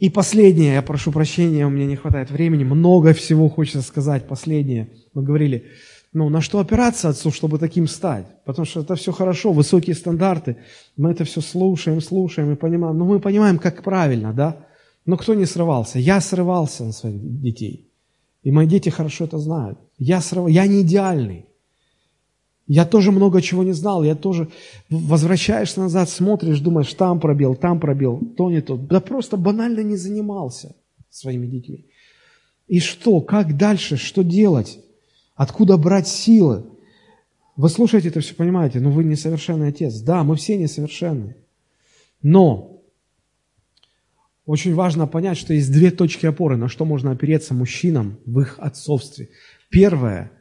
И последнее, я прошу прощения, у меня не хватает времени, много всего хочется сказать. Последнее, мы говорили, ну, на что опираться отцу, чтобы таким стать? Потому что это все хорошо, высокие стандарты. Мы это все слушаем, слушаем и понимаем. Но мы понимаем, как правильно, да? Но кто не срывался? Я срывался на своих детей. И мои дети хорошо это знают. Я, срыв... я не идеальный. Я тоже много чего не знал, я тоже возвращаешься назад, смотришь, думаешь, там пробел, там пробел, то не то. Да просто банально не занимался своими детьми. И что, как дальше, что делать? Откуда брать силы? Вы слушаете это все, понимаете, но вы несовершенный отец. Да, мы все несовершенны. Но очень важно понять, что есть две точки опоры, на что можно опереться мужчинам в их отцовстве. Первое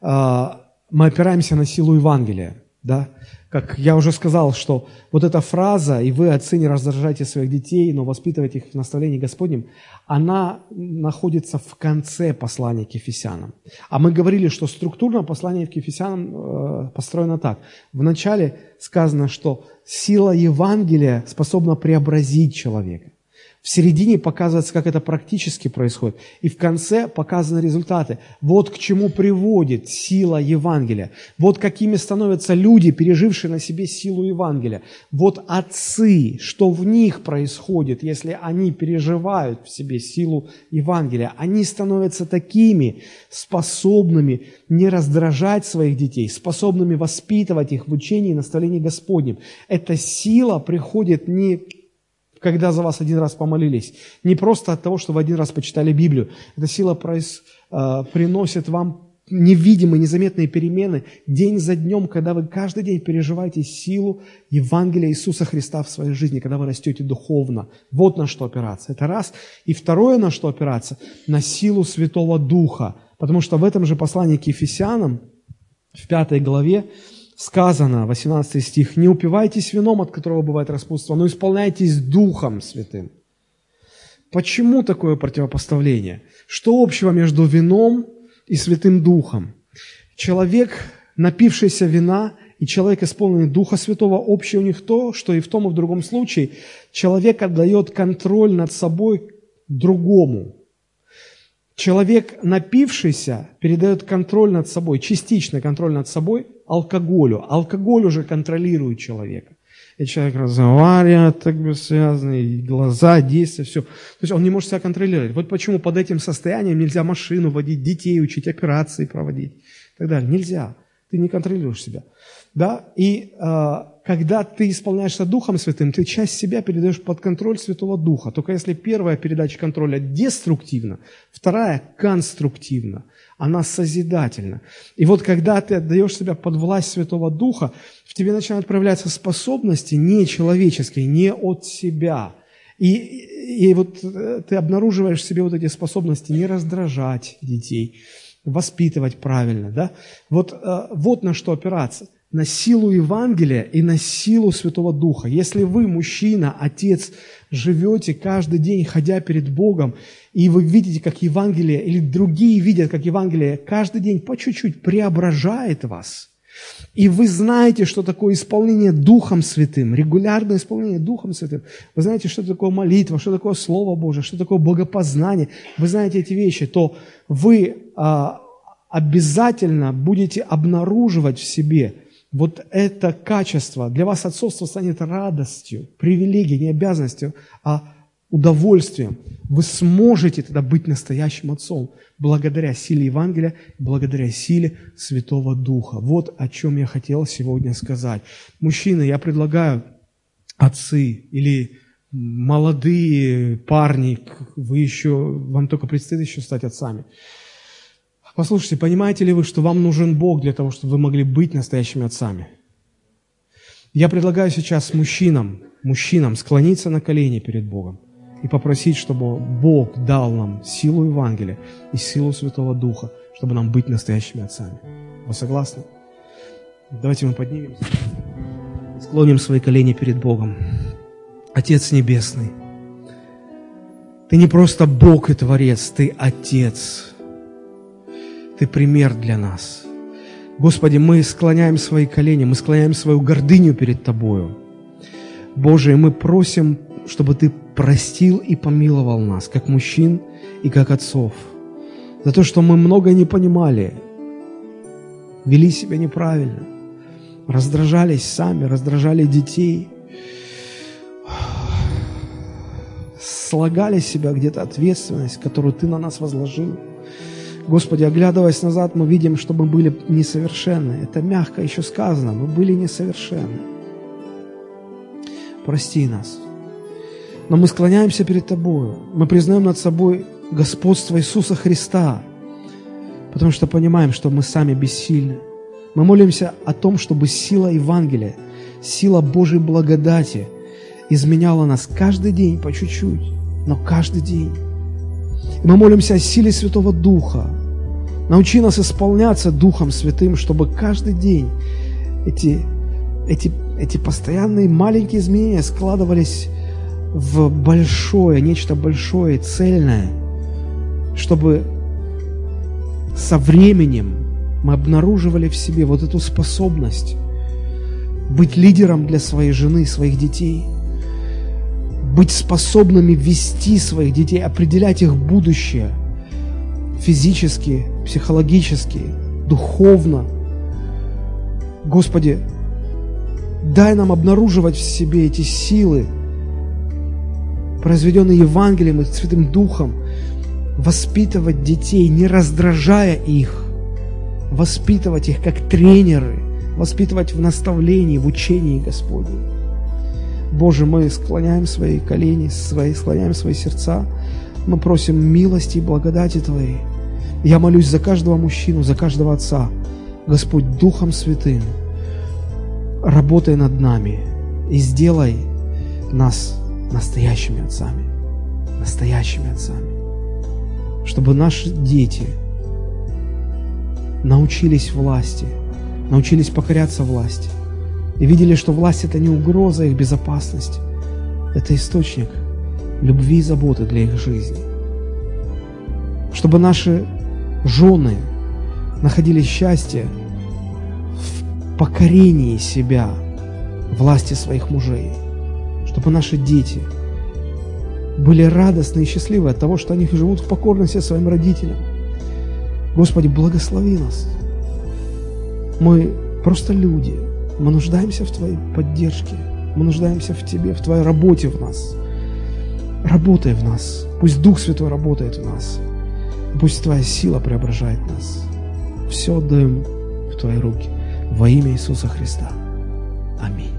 а, – мы опираемся на силу Евангелия. Да? Как я уже сказал, что вот эта фраза «и вы, отцы, не раздражайте своих детей, но воспитывайте их в наставлении Господнем», она находится в конце послания к Ефесянам. А мы говорили, что структурно послание к Ефесянам э, построено так. Вначале сказано, что сила Евангелия способна преобразить человека. В середине показывается, как это практически происходит. И в конце показаны результаты. Вот к чему приводит сила Евангелия. Вот какими становятся люди, пережившие на себе силу Евангелия. Вот отцы, что в них происходит, если они переживают в себе силу Евангелия. Они становятся такими, способными не раздражать своих детей, способными воспитывать их в учении и наставлении Господнем. Эта сила приходит не когда за вас один раз помолились. Не просто от того, что вы один раз почитали Библию. Эта сила проис, э, приносит вам невидимые, незаметные перемены день за днем, когда вы каждый день переживаете силу Евангелия Иисуса Христа в своей жизни, когда вы растете духовно. Вот на что опираться. Это раз. И второе, на что опираться, на силу Святого Духа. Потому что в этом же послании к Ефесянам, в пятой главе, сказано, 18 стих, «Не упивайтесь вином, от которого бывает распутство, но исполняйтесь Духом Святым». Почему такое противопоставление? Что общего между вином и Святым Духом? Человек, напившийся вина, и человек, исполненный Духа Святого, общее у них то, что и в том, и в другом случае человек отдает контроль над собой другому. Человек, напившийся, передает контроль над собой, частично контроль над собой алкоголю. Алкоголь уже контролирует человека. И человек разговаривает, так бессвязный, глаза, действия, все. То есть он не может себя контролировать. Вот почему под этим состоянием нельзя машину водить, детей учить, операции проводить и так далее. Нельзя. Ты не контролируешь себя. Да? И э, когда ты исполняешься Духом Святым, ты часть себя передаешь под контроль Святого Духа. Только если первая передача контроля деструктивна, вторая конструктивна, она созидательна. И вот когда ты отдаешь себя под власть Святого Духа, в тебе начинают проявляться способности нечеловеческие, не от себя. И, и вот э, ты обнаруживаешь в себе вот эти способности не раздражать детей, воспитывать правильно. Да? Вот, э, вот на что опираться – на силу Евангелия и на силу Святого Духа. Если вы, мужчина, отец, живете каждый день, ходя перед Богом, и вы видите, как Евангелие, или другие видят, как Евангелие каждый день по чуть-чуть преображает вас, и вы знаете, что такое исполнение Духом Святым, регулярное исполнение Духом Святым. Вы знаете, что такое молитва, что такое Слово Божие, что такое богопознание. Вы знаете эти вещи, то вы а, обязательно будете обнаруживать в себе – вот это качество для вас отцовство станет радостью, привилегией, не обязанностью, а удовольствием. Вы сможете тогда быть настоящим отцом благодаря силе Евангелия, благодаря силе Святого Духа. Вот о чем я хотел сегодня сказать. Мужчины, я предлагаю отцы или молодые парни, вы еще, вам только предстоит еще стать отцами. Послушайте, понимаете ли вы, что вам нужен Бог для того, чтобы вы могли быть настоящими отцами? Я предлагаю сейчас мужчинам, мужчинам склониться на колени перед Богом и попросить, чтобы Бог дал нам силу Евангелия и силу Святого Духа, чтобы нам быть настоящими отцами. Вы согласны? Давайте мы поднимемся склоним свои колени перед Богом. Отец Небесный, Ты не просто Бог и Творец, Ты Отец. Ты пример для нас. Господи, мы склоняем свои колени, мы склоняем свою гордыню перед Тобою. Боже, мы просим, чтобы Ты простил и помиловал нас, как мужчин и как отцов, за то, что мы много не понимали, вели себя неправильно, раздражались сами, раздражали детей, слагали себя где-то ответственность, которую Ты на нас возложил. Господи, оглядываясь назад, мы видим, что мы были несовершенны. Это мягко еще сказано, мы были несовершенны. Прости нас. Но мы склоняемся перед Тобою. Мы признаем над собой господство Иисуса Христа, потому что понимаем, что мы сами бессильны. Мы молимся о том, чтобы сила Евангелия, сила Божьей благодати изменяла нас каждый день по чуть-чуть, но каждый день. И мы молимся о силе Святого Духа. Научи нас исполняться Духом Святым, чтобы каждый день эти, эти, эти постоянные маленькие изменения складывались в большое, нечто большое, цельное, чтобы со временем мы обнаруживали в себе вот эту способность быть лидером для своей жены, своих детей, быть способными вести своих детей, определять их будущее физически, психологически, духовно. Господи, дай нам обнаруживать в себе эти силы, произведенные Евангелием и Святым Духом, воспитывать детей, не раздражая их, воспитывать их как тренеры, воспитывать в наставлении, в учении Господнем. Боже, мы склоняем свои колени, свои, склоняем свои сердца, мы просим милости и благодати Твоей. Я молюсь за каждого мужчину, за каждого отца. Господь, Духом Святым, работай над нами и сделай нас настоящими отцами, настоящими отцами, чтобы наши дети научились власти, научились покоряться власти и видели, что власть это не угроза их безопасности, это источник любви и заботы для их жизни. Чтобы наши жены находили счастье в покорении себя власти своих мужей – чтобы наши дети были радостны и счастливы от того, что они живут в покорности своим родителям. Господи, благослови нас. Мы просто люди. Мы нуждаемся в Твоей поддержке. Мы нуждаемся в Тебе, в Твоей работе в нас. Работай в нас. Пусть Дух Святой работает в нас. Пусть Твоя сила преображает нас. Все отдаем в Твои руки. Во имя Иисуса Христа. Аминь.